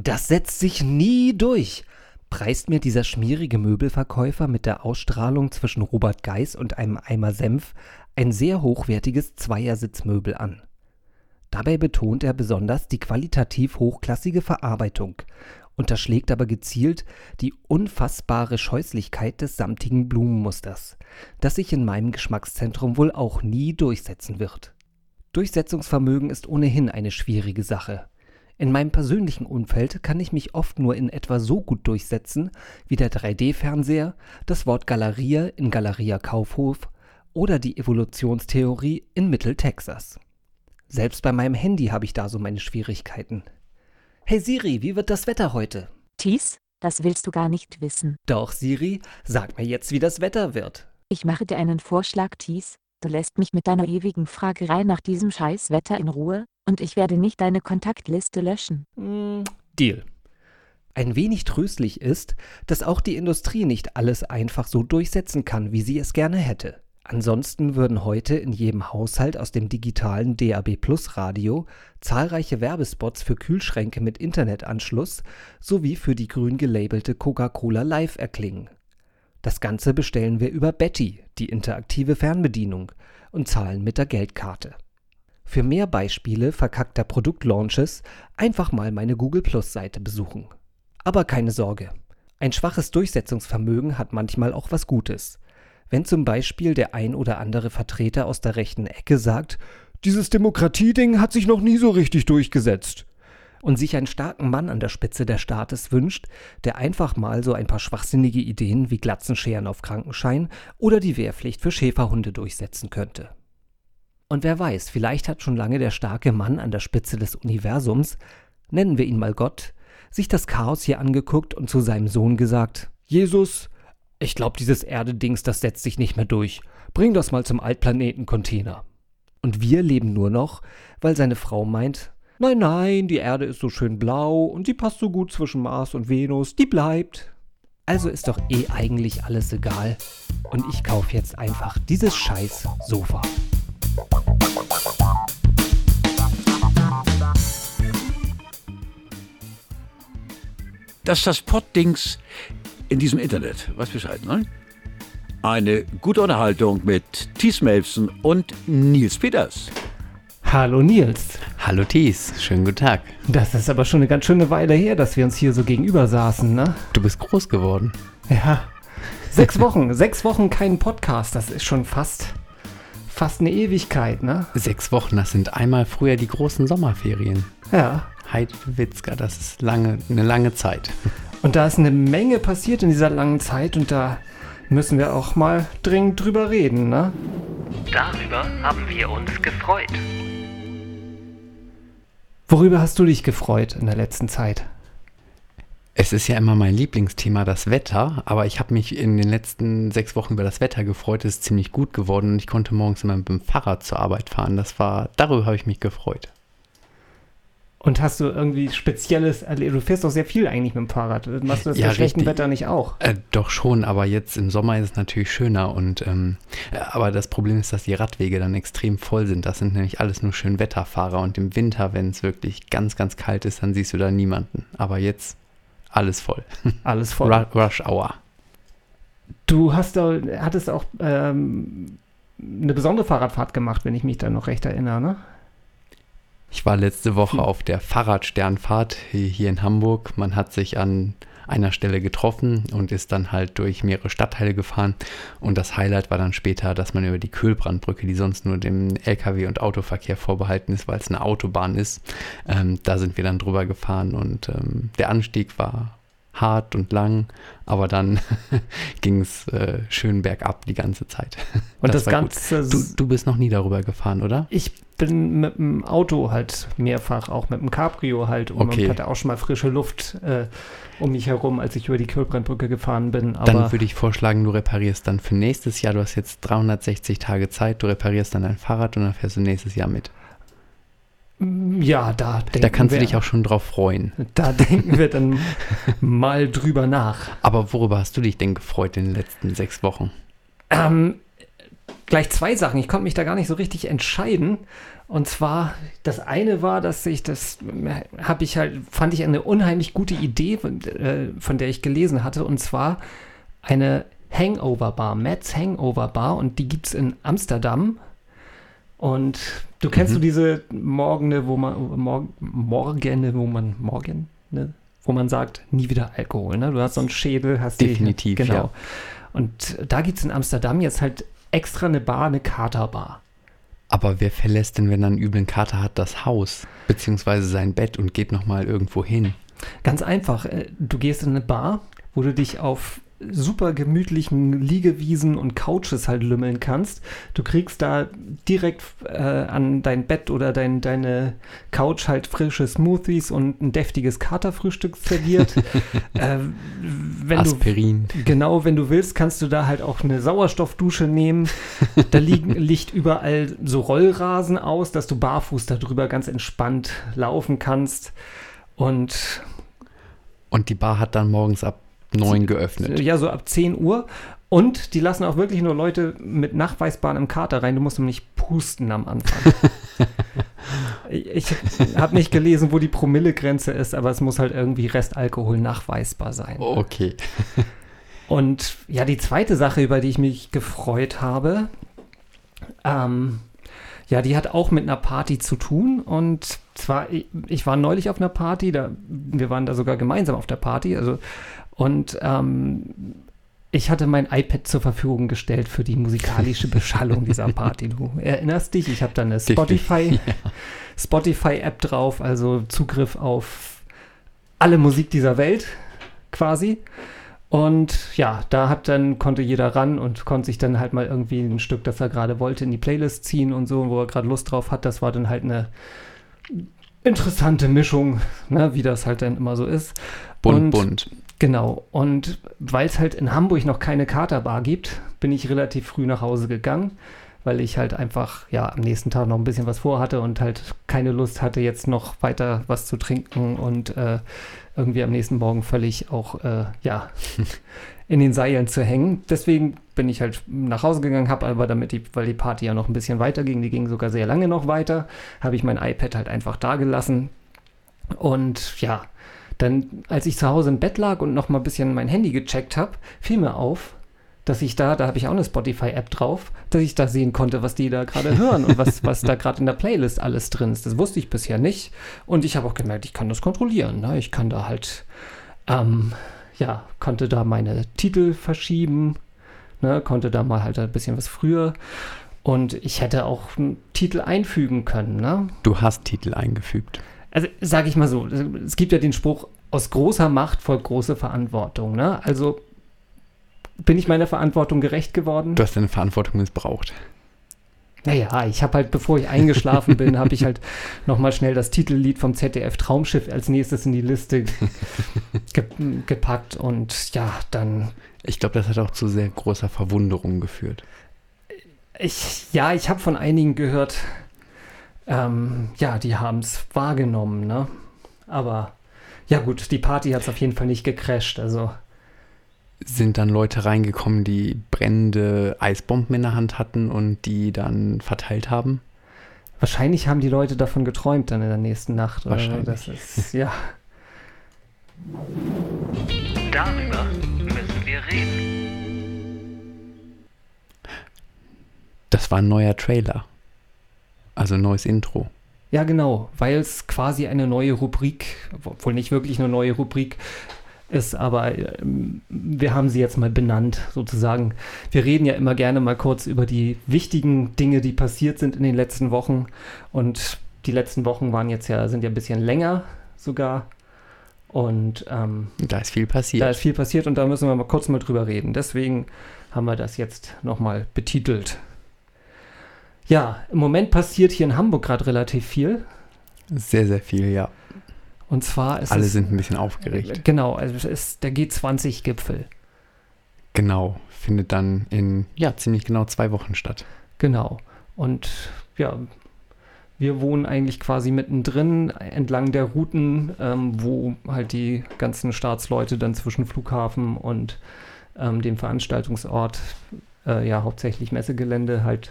Das setzt sich nie durch, preist mir dieser schmierige Möbelverkäufer mit der Ausstrahlung zwischen Robert Geis und einem Eimer Senf ein sehr hochwertiges Zweiersitzmöbel an. Dabei betont er besonders die qualitativ hochklassige Verarbeitung, unterschlägt aber gezielt die unfassbare Scheußlichkeit des samtigen Blumenmusters, das sich in meinem Geschmackszentrum wohl auch nie durchsetzen wird. Durchsetzungsvermögen ist ohnehin eine schwierige Sache. In meinem persönlichen Umfeld kann ich mich oft nur in etwa so gut durchsetzen wie der 3D-Fernseher, das Wort Galeria in Galeria Kaufhof oder die Evolutionstheorie in Mittel-Texas. Selbst bei meinem Handy habe ich da so meine Schwierigkeiten. Hey Siri, wie wird das Wetter heute? Thies, das willst du gar nicht wissen. Doch, Siri, sag mir jetzt, wie das Wetter wird. Ich mache dir einen Vorschlag, Thies. Du lässt mich mit deiner ewigen Fragerei nach diesem Scheißwetter in Ruhe, und ich werde nicht deine Kontaktliste löschen. Mm, Deal. Ein wenig tröstlich ist, dass auch die Industrie nicht alles einfach so durchsetzen kann, wie sie es gerne hätte. Ansonsten würden heute in jedem Haushalt aus dem digitalen DAB Plus Radio zahlreiche Werbespots für Kühlschränke mit Internetanschluss sowie für die grün gelabelte Coca-Cola Live erklingen. Das Ganze bestellen wir über Betty, die interaktive Fernbedienung, und zahlen mit der Geldkarte. Für mehr Beispiele verkackter Produktlaunches einfach mal meine Google Plus Seite besuchen. Aber keine Sorge. Ein schwaches Durchsetzungsvermögen hat manchmal auch was Gutes. Wenn zum Beispiel der ein oder andere Vertreter aus der rechten Ecke sagt, dieses Demokratieding hat sich noch nie so richtig durchgesetzt. Und sich einen starken Mann an der Spitze der Staates wünscht, der einfach mal so ein paar schwachsinnige Ideen wie Glatzenscheren auf Krankenschein oder die Wehrpflicht für Schäferhunde durchsetzen könnte. Und wer weiß, vielleicht hat schon lange der starke Mann an der Spitze des Universums, nennen wir ihn mal Gott, sich das Chaos hier angeguckt und zu seinem Sohn gesagt, Jesus, ich glaube, dieses Erde-Dings, das setzt sich nicht mehr durch. Bring das mal zum Altplaneten-Container. Und wir leben nur noch, weil seine Frau meint, nein, nein, die Erde ist so schön blau und sie passt so gut zwischen Mars und Venus, die bleibt. Also ist doch eh eigentlich alles egal. Und ich kaufe jetzt einfach dieses scheiß Sofa. Das ist das Poddings in diesem Internet. Was Bescheid, ne? Eine gute Unterhaltung mit Thies Melfsen und Nils Peters. Hallo Nils. Hallo Thies, schönen guten Tag. Das ist aber schon eine ganz schöne Weile her, dass wir uns hier so gegenüber saßen, ne? Du bist groß geworden. Ja. Sechs Wochen, sechs Wochen kein Podcast, das ist schon fast, fast eine Ewigkeit, ne? Sechs Wochen, das sind einmal früher die großen Sommerferien. Ja. Heidewitzka, das ist lange, eine lange Zeit. Und da ist eine Menge passiert in dieser langen Zeit und da müssen wir auch mal dringend drüber reden, ne? Darüber haben wir uns gefreut. Worüber hast du dich gefreut in der letzten Zeit? Es ist ja immer mein Lieblingsthema, das Wetter, aber ich habe mich in den letzten sechs Wochen über das Wetter gefreut. Es ist ziemlich gut geworden und ich konnte morgens immer mit dem Fahrrad zur Arbeit fahren. Das war, darüber habe ich mich gefreut. Und hast du irgendwie Spezielles? Du fährst doch sehr viel eigentlich mit dem Fahrrad. Machst du das Ja, bei schlechtem. Wetter nicht auch? Äh, doch schon, aber jetzt im Sommer ist es natürlich schöner und ähm, äh, aber das Problem ist, dass die Radwege dann extrem voll sind. Das sind nämlich alles nur schön Wetterfahrer und im Winter, wenn es wirklich ganz, ganz kalt ist, dann siehst du da niemanden. Aber jetzt alles voll. Alles voll. Ru Rush Hour. Du hast da, hattest auch ähm, eine besondere Fahrradfahrt gemacht, wenn ich mich da noch recht erinnere, ne? Ich war letzte Woche auf der Fahrradsternfahrt hier in Hamburg. Man hat sich an einer Stelle getroffen und ist dann halt durch mehrere Stadtteile gefahren. Und das Highlight war dann später, dass man über die Köhlbrandbrücke, die sonst nur dem Lkw- und Autoverkehr vorbehalten ist, weil es eine Autobahn ist, ähm, da sind wir dann drüber gefahren und ähm, der Anstieg war hart und lang, aber dann ging es äh, schön bergab die ganze Zeit. Und das, gut. Ganze. Du, du bist noch nie darüber gefahren, oder? Ich bin mit dem Auto halt mehrfach, auch mit dem Cabrio halt, um Okay. und hatte auch schon mal frische Luft äh, um mich herum, als ich über die Kühlbrandbrücke gefahren bin. Dann Aber würde ich vorschlagen, du reparierst dann für nächstes Jahr, du hast jetzt 360 Tage Zeit, du reparierst dann dein Fahrrad und dann fährst du nächstes Jahr mit. Ja, da denken Da kannst wir, du dich auch schon drauf freuen. Da denken wir dann mal drüber nach. Aber worüber hast du dich denn gefreut in den letzten sechs Wochen? Ähm, gleich zwei Sachen. Ich konnte mich da gar nicht so richtig entscheiden. Und zwar, das eine war, dass ich das, habe ich halt, fand ich eine unheimlich gute Idee, von, äh, von der ich gelesen hatte. Und zwar eine Hangover Bar, Matt's Hangover Bar. Und die gibt es in Amsterdam. Und du kennst Mhm. du diese Morgene, wo man, Mor Morgene, wo man, Morgen, ne? wo man sagt, nie wieder Alkohol. Ne? Du hast so einen Schädel, hast Definitiv, die, genau. ja. Und da gibt es in Amsterdam jetzt halt extra eine Bar, eine Katerbar. Aber wer verlässt denn, wenn er einen üblen Kater hat, das Haus? Beziehungsweise sein Bett und geht nochmal irgendwo hin? Ganz einfach, äh, du gehst in eine Bar, wo du dich auf super gemütlichen Liegewiesen und Couches halt lümmeln kannst. Du kriegst da direkt äh, an dein Bett oder dein, deine Couch halt frische Smoothies und ein deftiges Katerfrühstück serviert. äh, wenn du Aspirin. Genau, wenn du willst, kannst du da halt auch eine Sauerstoffdusche nehmen. Da liegen, liegt überall so Rollrasen aus, dass du barfuß darüber ganz entspannt laufen kannst. Und Und die Bar hat dann morgens ab neun geöffnet. ja, so ab 10 Uhr. Und die lassen auch wirklich nur Leute mit nachweisbarem Kater rein. Du musst nämlich pusten am Anfang. ich habe nicht gelesen, wo die Promillegrenze ist, aber es muss halt irgendwie Restalkohol nachweisbar sein. Okay. Und ja, die zweite Sache, über die ich mich gefreut habe, ähm, ja, die hat auch mit einer Party zu tun. Und zwar, ich, ich war neulich auf einer Party, da, wir waren da sogar gemeinsam auf der Party. Also, und ähm, ich hatte mein iPad zur Verfügung gestellt für die musikalische Beschallung dieser Party. Du erinnerst dich, ich habe da eine Spotify, Spotify-App drauf, also Zugriff auf alle Musik dieser Welt quasi. Und ja, da hat dann, konnte jeder ran und konnte sich dann halt mal irgendwie ein Stück, das er gerade wollte, in die Playlist ziehen und so, wo er gerade Lust drauf hat. Das war dann halt eine interessante Mischung, ne, wie das halt dann immer so ist. Bunt, Und- bunt. Genau. Und weil es halt in Hamburg noch keine Katerbar gibt, bin ich relativ früh nach Hause gegangen, weil ich halt einfach ja am nächsten Tag noch ein bisschen was vorhatte und halt keine Lust hatte, jetzt noch weiter was zu trinken und äh, irgendwie am nächsten Morgen völlig auch äh, ja in den Seilen zu hängen. Deswegen bin ich halt nach Hause gegangen, habe aber damit, die, weil die Party ja noch ein bisschen weiter ging, die ging sogar sehr lange noch weiter, habe ich mein iPad halt einfach da gelassen und ja, dann, als ich zu Hause im Bett lag und noch mal ein bisschen mein Handy gecheckt habe, fiel mir auf, dass ich da, da habe ich auch eine Spotify-App drauf, dass ich da sehen konnte, was die da gerade hören und was, was da gerade in der Playlist alles drin ist. Das wusste ich bisher nicht. Und ich habe auch gemerkt, ich kann das kontrollieren. Ne? Ich kann da halt, ähm, ja, konnte da meine Titel verschieben, ne? konnte da mal halt ein bisschen was früher. Und ich hätte auch einen Titel einfügen können, ne? Du hast Titel eingefügt. Also sage ich mal so, es gibt ja den Spruch, aus großer Macht folgt große Verantwortung. Ne? Also bin ich meiner Verantwortung gerecht geworden? Du hast deine Verantwortung missbraucht. Naja, ich habe halt, bevor ich eingeschlafen bin, habe ich halt nochmal schnell das Titellied vom ZDF Traumschiff als nächstes in die Liste ge gepackt und ja, dann Ich glaube, das hat auch zu sehr großer Verwunderung geführt. Ich, ja, ich habe von einigen gehört, ähm, ja, die haben es wahrgenommen, ne? Aber ja gut, die Party hat es auf jeden Fall nicht gecrasht. Also Sind dann Leute reingekommen, die brennende Eisbomben in der Hand hatten und die dann verteilt haben? wahrscheinlich haben die Leute davon geträumt dann in der nächsten Nacht. oder. Wahrscheinlich. Das ist, ja. Darüber müssen wir reden. Das war ein neuer Trailer. Also ein neues Intro. Ja, genau, weil es quasi eine neue Rubrik, obwohl nicht wirklich eine neue Rubrik ist, aber ähm, wir haben sie jetzt mal benannt, sozusagen. Wir reden ja immer gerne mal kurz über die wichtigen Dinge, die passiert sind in den letzten Wochen. Und die letzten Wochen waren jetzt ja, sind ja ein bisschen länger sogar. Und ähm, Da ist viel passiert. da ist viel passiert und da müssen wir mal kurz mal drüber reden. Deswegen haben wir das jetzt nochmal betitelt. Ja, im Moment passiert hier in Hamburg gerade relativ viel. sehr, sehr viel, ja. Und zwar ist Alle es, sind ein bisschen aufgeregt. Genau, also es ist der G20-Gipfel. Genau. Findet dann in, ja, ziemlich genau zwei Wochen statt. Genau. Und ja, wir wohnen eigentlich quasi mittendrin entlang der Routen, ähm, wo halt die ganzen Staatsleute dann zwischen Flughafen und ähm, dem Veranstaltungsort, äh, ja hauptsächlich Messegelände, halt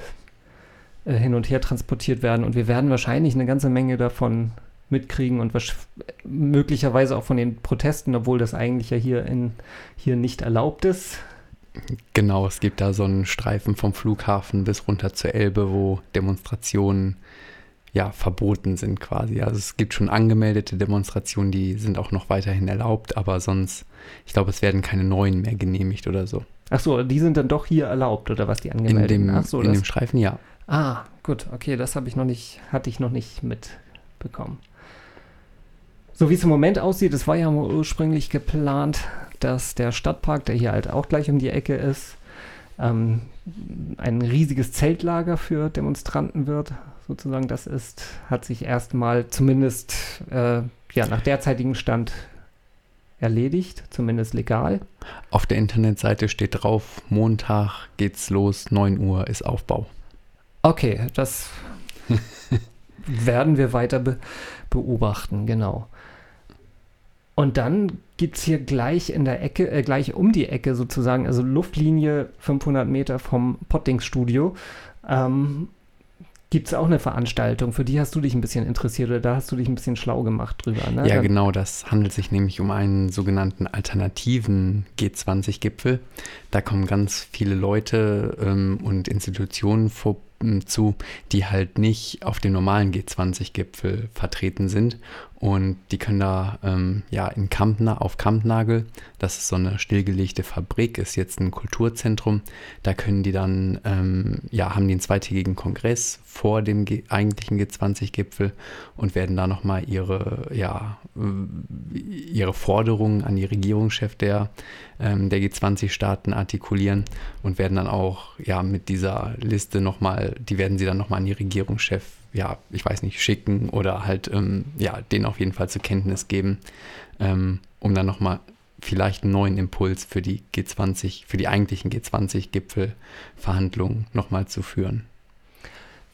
äh, hin und her transportiert werden. Und wir werden wahrscheinlich eine ganze Menge davon mitkriegen und möglicherweise auch von den Protesten, obwohl das eigentlich ja hier, in, hier nicht erlaubt ist. Genau, es gibt da so einen Streifen vom Flughafen bis runter zur Elbe, wo Demonstrationen ja verboten sind quasi. Also es gibt schon angemeldete Demonstrationen, die sind auch noch weiterhin erlaubt, aber sonst, ich glaube, es werden keine neuen mehr genehmigt oder so. Ach so, die sind dann doch hier erlaubt oder was die angemeldet? In dem, Ach so, in dem Streifen ja. Ah, gut, okay, das habe ich noch nicht, hatte ich noch nicht mitbekommen. So wie es im Moment aussieht, es war ja ursprünglich geplant, dass der Stadtpark, der hier halt auch gleich um die Ecke ist, ähm, ein riesiges Zeltlager für Demonstranten wird. Sozusagen, das ist, hat sich erstmal zumindest äh, ja, nach derzeitigem Stand erledigt, zumindest legal. Auf der Internetseite steht drauf, Montag geht's los, 9 Uhr ist Aufbau. Okay, das werden wir weiter be beobachten, genau. Und dann gibt es hier gleich in der Ecke, äh, gleich um die Ecke sozusagen, also Luftlinie 500 Meter vom Pottings-Studio, ähm, gibt es auch eine Veranstaltung. Für die hast du dich ein bisschen interessiert oder da hast du dich ein bisschen schlau gemacht drüber. Ne? Ja, dann, genau. Das handelt sich nämlich um einen sogenannten alternativen G20-Gipfel. Da kommen ganz viele Leute ähm, und Institutionen vor, zu, die halt nicht auf dem normalen G20-Gipfel vertreten sind. Und die können da ähm, ja in Kampna, auf Kampnagel, das ist so eine stillgelegte Fabrik, ist jetzt ein Kulturzentrum. Da können die dann, ähm, ja, haben die einen zweitägigen Kongress vor dem G eigentlichen G20-Gipfel und werden da nochmal ihre, ja, ihre Forderungen an die Regierungschef der, ähm, der G20-Staaten artikulieren und werden dann auch ja mit dieser Liste nochmal, die werden sie dann nochmal an die Regierungschef, ja, ich weiß nicht, schicken oder halt ähm, ja, denen auf jeden Fall zur Kenntnis geben, ähm, um dann nochmal vielleicht einen neuen Impuls für die G20, für die eigentlichen G20-Gipfelverhandlungen nochmal zu führen.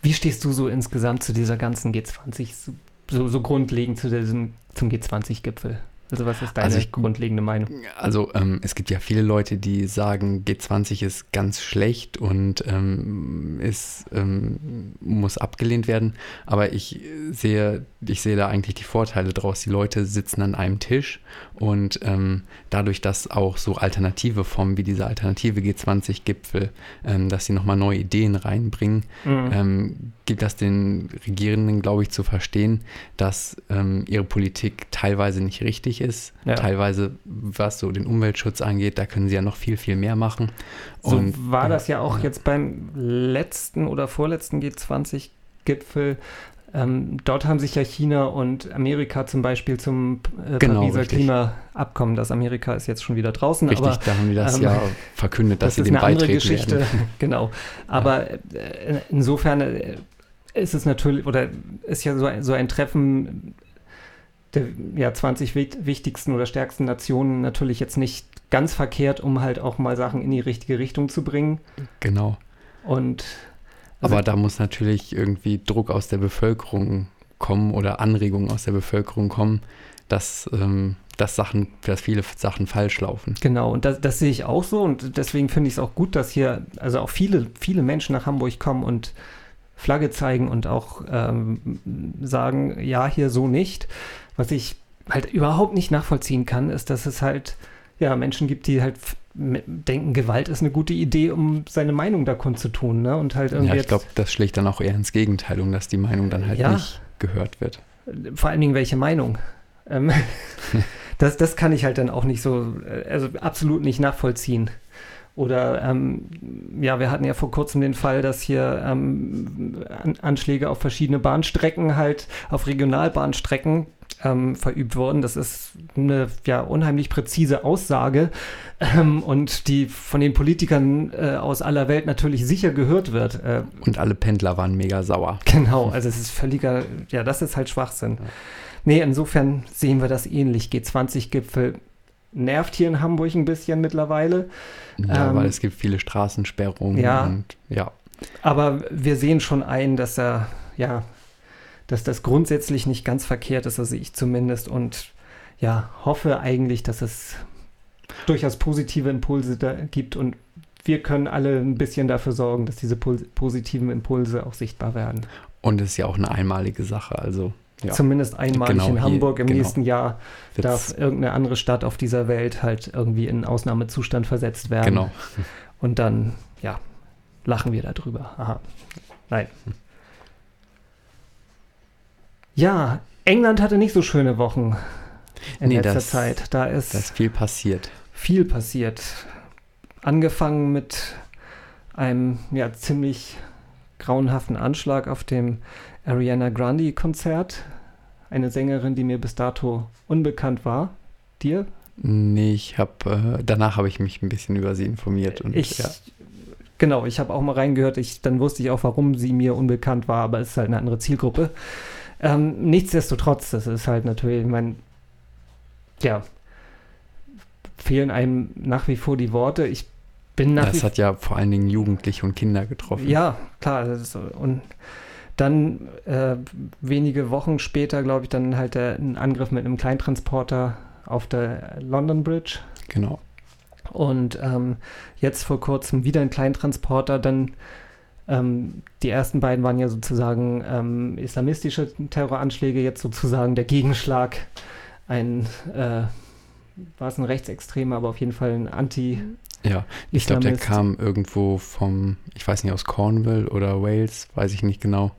Wie stehst du so insgesamt zu dieser ganzen G20, so, so grundlegend zu diesem, zum G20-Gipfel? Also was ist deine also ich, grundlegende Meinung? Also ähm, es gibt ja viele Leute, die sagen, G20 ist ganz schlecht und ähm, ist, ähm, muss abgelehnt werden. Aber ich sehe, ich sehe da eigentlich die Vorteile draus. Die Leute sitzen an einem Tisch und ähm, dadurch, dass auch so alternative Formen wie dieser alternative G20-Gipfel, ähm, dass sie nochmal neue Ideen reinbringen, mhm. Ähm, gibt das den Regierenden, glaube ich, zu verstehen, dass ihre Politik teilweise nicht richtig ist. Ja. Teilweise, was so den Umweltschutz angeht, da können sie ja noch viel, viel mehr machen. So Und, war das ja auch ja. jetzt beim letzten oder vorletzten G20-Gipfel. Ähm, dort haben sich ja China und Amerika zum Beispiel zum äh, genau, Pariser richtig. Klimaabkommen, das Amerika ist jetzt schon wieder draußen. Richtig, aber, da haben die das ähm, ja verkündet, dass das sie dem beitreten Das ist eine andere Geschichte, werden. genau. Aber ja. äh, insofern äh, ist es natürlich, oder ist ja so ein, so ein Treffen der ja, 20 wichtigsten oder stärksten Nationen natürlich jetzt nicht ganz verkehrt, um halt auch mal Sachen in die richtige Richtung zu bringen. Genau. Und also aber da muss natürlich irgendwie Druck aus der Bevölkerung kommen oder Anregungen aus der Bevölkerung kommen, dass, ähm, dass Sachen, dass viele Sachen falsch laufen. Genau, und das, das sehe ich auch so und deswegen finde ich es auch gut, dass hier also auch viele, viele Menschen nach Hamburg kommen und Flagge zeigen und auch ähm, sagen, ja, hier so nicht. Was ich halt überhaupt nicht nachvollziehen kann, ist, dass es halt ja Menschen gibt, die halt denken, Gewalt ist eine gute Idee, um seine Meinung da kundzutun, ne? Und halt irgendwie. Ja, ich glaube, das schlägt dann auch eher ins Gegenteil, um dass die Meinung dann halt ja, nicht gehört wird. Vor allen Dingen welche Meinung. Ähm, das, das kann ich halt dann auch nicht so, also absolut nicht nachvollziehen. Oder ähm, ja, wir hatten ja vor kurzem den Fall, dass hier ähm, Anschläge auf verschiedene Bahnstrecken halt, auf Regionalbahnstrecken ähm, verübt wurden. Das ist eine ja unheimlich präzise Aussage ähm, und die von den Politikern äh, aus aller Welt natürlich sicher gehört wird. Äh, und alle Pendler waren mega sauer. Genau, also es ist völliger, ja, das ist halt Schwachsinn. Ja. Nee, insofern sehen wir das ähnlich. G20-Gipfel nervt hier in Hamburg ein bisschen mittlerweile. Ja, ähm, weil es gibt viele Straßensperrungen ja, und ja. Aber wir sehen schon ein, dass er, ja, dass das grundsätzlich nicht ganz verkehrt ist, also ich zumindest und ja, hoffe eigentlich, dass es durchaus positive Impulse da gibt und wir können alle ein bisschen dafür sorgen, dass diese pos positiven Impulse auch sichtbar werden. Und es ist ja auch eine einmalige Sache. Also ja. Zumindest einmalig Genau, in hier- Hamburg. Im genau. nächsten Jahr Wird's- darf irgendeine andere Stadt auf dieser Welt halt irgendwie in Ausnahmezustand versetzt werden. Genau. Und dann, ja, lachen wir darüber. Aha. Nein. Ja, England hatte nicht so schöne Wochen in Nee, letzter das- Zeit. Da ist ist viel passiert. viel passiert. Angefangen mit einem ja, ziemlich grauenhaften Anschlag auf dem Ariana Grande Konzert. Eine Sängerin, die mir bis dato unbekannt war. Dir? Nee, ich habe, äh, danach habe ich mich ein bisschen über sie informiert. Und, ich, ja. genau, ich habe auch mal reingehört. Ich, dann wusste ich auch, warum sie mir unbekannt war, aber es ist halt eine andere Zielgruppe. Ähm, nichtsdestotrotz, das ist halt natürlich, ich meine, ja, fehlen einem nach wie vor die Worte. Ich bin nach wie Das hat ja vor allen Dingen Jugendliche und Kinder getroffen. Ja, klar. Ist, und dann äh, wenige Wochen später, glaube ich, dann halt der, ein Angriff mit einem Kleintransporter auf der London Bridge. Genau. Und ähm, jetzt vor kurzem wieder ein Kleintransporter. Dann ähm, die ersten beiden waren ja sozusagen ähm, islamistische Terroranschläge, jetzt sozusagen der Gegenschlag. Ein, äh, war es ein Rechtsextremer, aber auf jeden Fall ein Anti- Ja, ich glaube, der kam irgendwo vom, ich weiß nicht, aus Cornwall oder Wales, weiß ich nicht genau.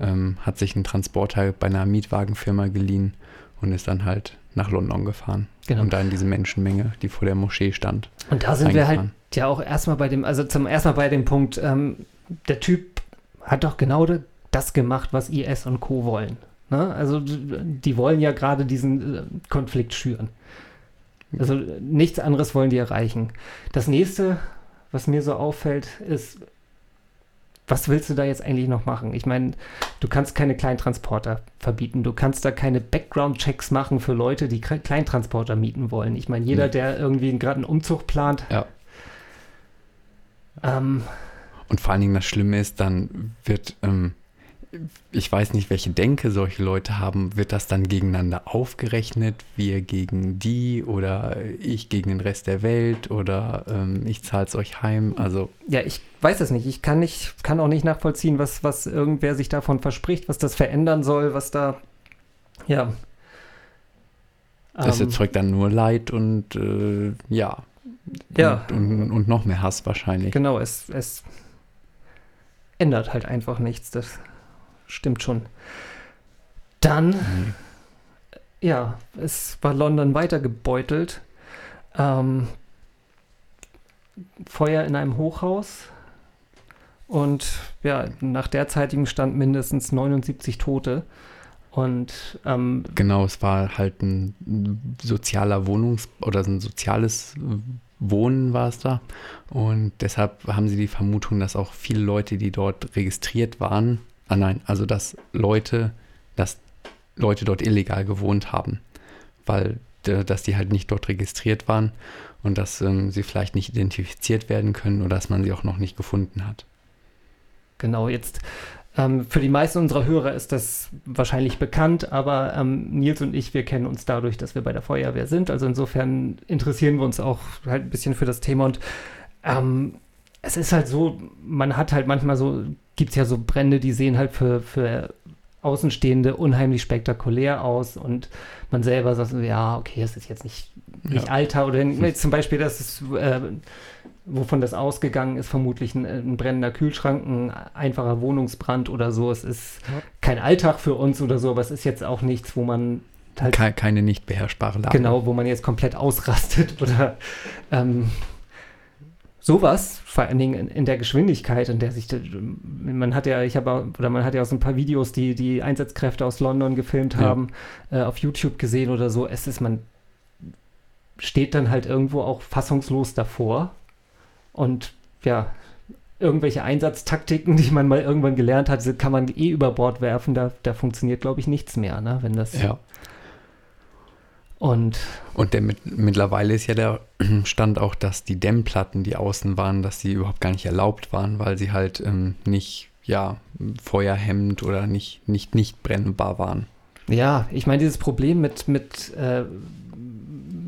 Ähm, hat sich einen Transporter bei einer Mietwagenfirma geliehen und ist dann halt nach London gefahren. Genau. Und da in diese Menschenmenge, die vor der Moschee stand. Und da sind wir halt ja auch erstmal bei dem, also zum ersten Mal bei dem Punkt, ähm, der Typ hat doch genau das gemacht, was IS und Co. wollen. Ne? Also die wollen ja gerade diesen äh, Konflikt schüren. Also nichts anderes wollen die erreichen. Das nächste, was mir so auffällt, ist, was willst du da jetzt eigentlich noch machen? Ich meine, du kannst keine Kleintransporter verbieten. Du kannst da keine Background-Checks machen für Leute, die Kle- Kleintransporter mieten wollen. Ich meine, jeder, der irgendwie gerade einen Umzug plant, Ja. ähm, Und vor allen Dingen das Schlimme ist, dann wird, ähm, ich weiß nicht, welche Denke solche Leute haben, wird das dann gegeneinander aufgerechnet, wir gegen die oder ich gegen den Rest der Welt oder ähm, ich zahle es euch heim. Also Ja, ich weiß es nicht. Ich kann nicht, kann auch nicht nachvollziehen, was, was irgendwer sich davon verspricht, was das verändern soll, was da, ja. das Ähm, erzeugt dann nur Leid und äh, ja. Ja. Und, und, und noch mehr Hass wahrscheinlich. Genau, es, es ändert halt einfach nichts. Das stimmt schon. Dann, Nee. ja, es war London weiter gebeutelt. Ähm, Feuer in einem Hochhaus. Und ja, nach derzeitigem Stand mindestens 79 Tote. Und ähm, Genau, es war halt ein sozialer Wohnungs- oder ein soziales Wohnen war es da. Und deshalb haben sie die Vermutung, dass auch viele Leute, die dort registriert waren, ah nein, also dass Leute, dass Leute dort illegal gewohnt haben, weil äh, dass die halt nicht dort registriert waren und dass ähm, sie vielleicht nicht identifiziert werden können oder dass man sie auch noch nicht gefunden hat. Genau, jetzt ähm, für die meisten unserer Hörer ist das wahrscheinlich bekannt, aber ähm, Nils und ich, wir kennen uns dadurch, dass wir bei der Feuerwehr sind. Also insofern interessieren wir uns auch halt ein bisschen für das Thema und ähm, es ist halt so, man hat halt manchmal so, gibt es ja so Brände, die sehen halt für, für Außenstehende unheimlich spektakulär aus und man selber sagt, so, ja, okay, es ist jetzt nicht, nicht Ja. Alter oder zum Beispiel, das ist, äh, wovon das ausgegangen ist, vermutlich ein, ein brennender Kühlschrank, ein einfacher Wohnungsbrand oder so. Es ist Ja. kein Alltag für uns oder so, aber es ist jetzt auch nichts, wo man halt Ke keine nicht beherrschbare Lage. genau, wo man jetzt komplett ausrastet oder ähm, sowas, vor allen Dingen in, in der Geschwindigkeit, in der sich, man hat ja, ich habe, oder man hat ja auch so ein paar Videos, die die Einsatzkräfte aus London gefilmt Ja. haben, äh, auf YouTube gesehen oder so. Es ist, man steht dann halt irgendwo auch fassungslos davor und ja, irgendwelche Einsatztaktiken, die man mal irgendwann gelernt hat, kann man eh über Bord werfen. Da, da funktioniert, glaube ich, nichts mehr, ne? Wenn das Ja. und Und der mit, mittlerweile ist ja der Stand auch, dass die Dämmplatten, die außen waren, dass die überhaupt gar nicht erlaubt waren, weil sie halt ähm, nicht, ja, feuerhemmend oder nicht, nicht, nicht brennbar waren. Ja, ich meine, dieses Problem mit, mit äh,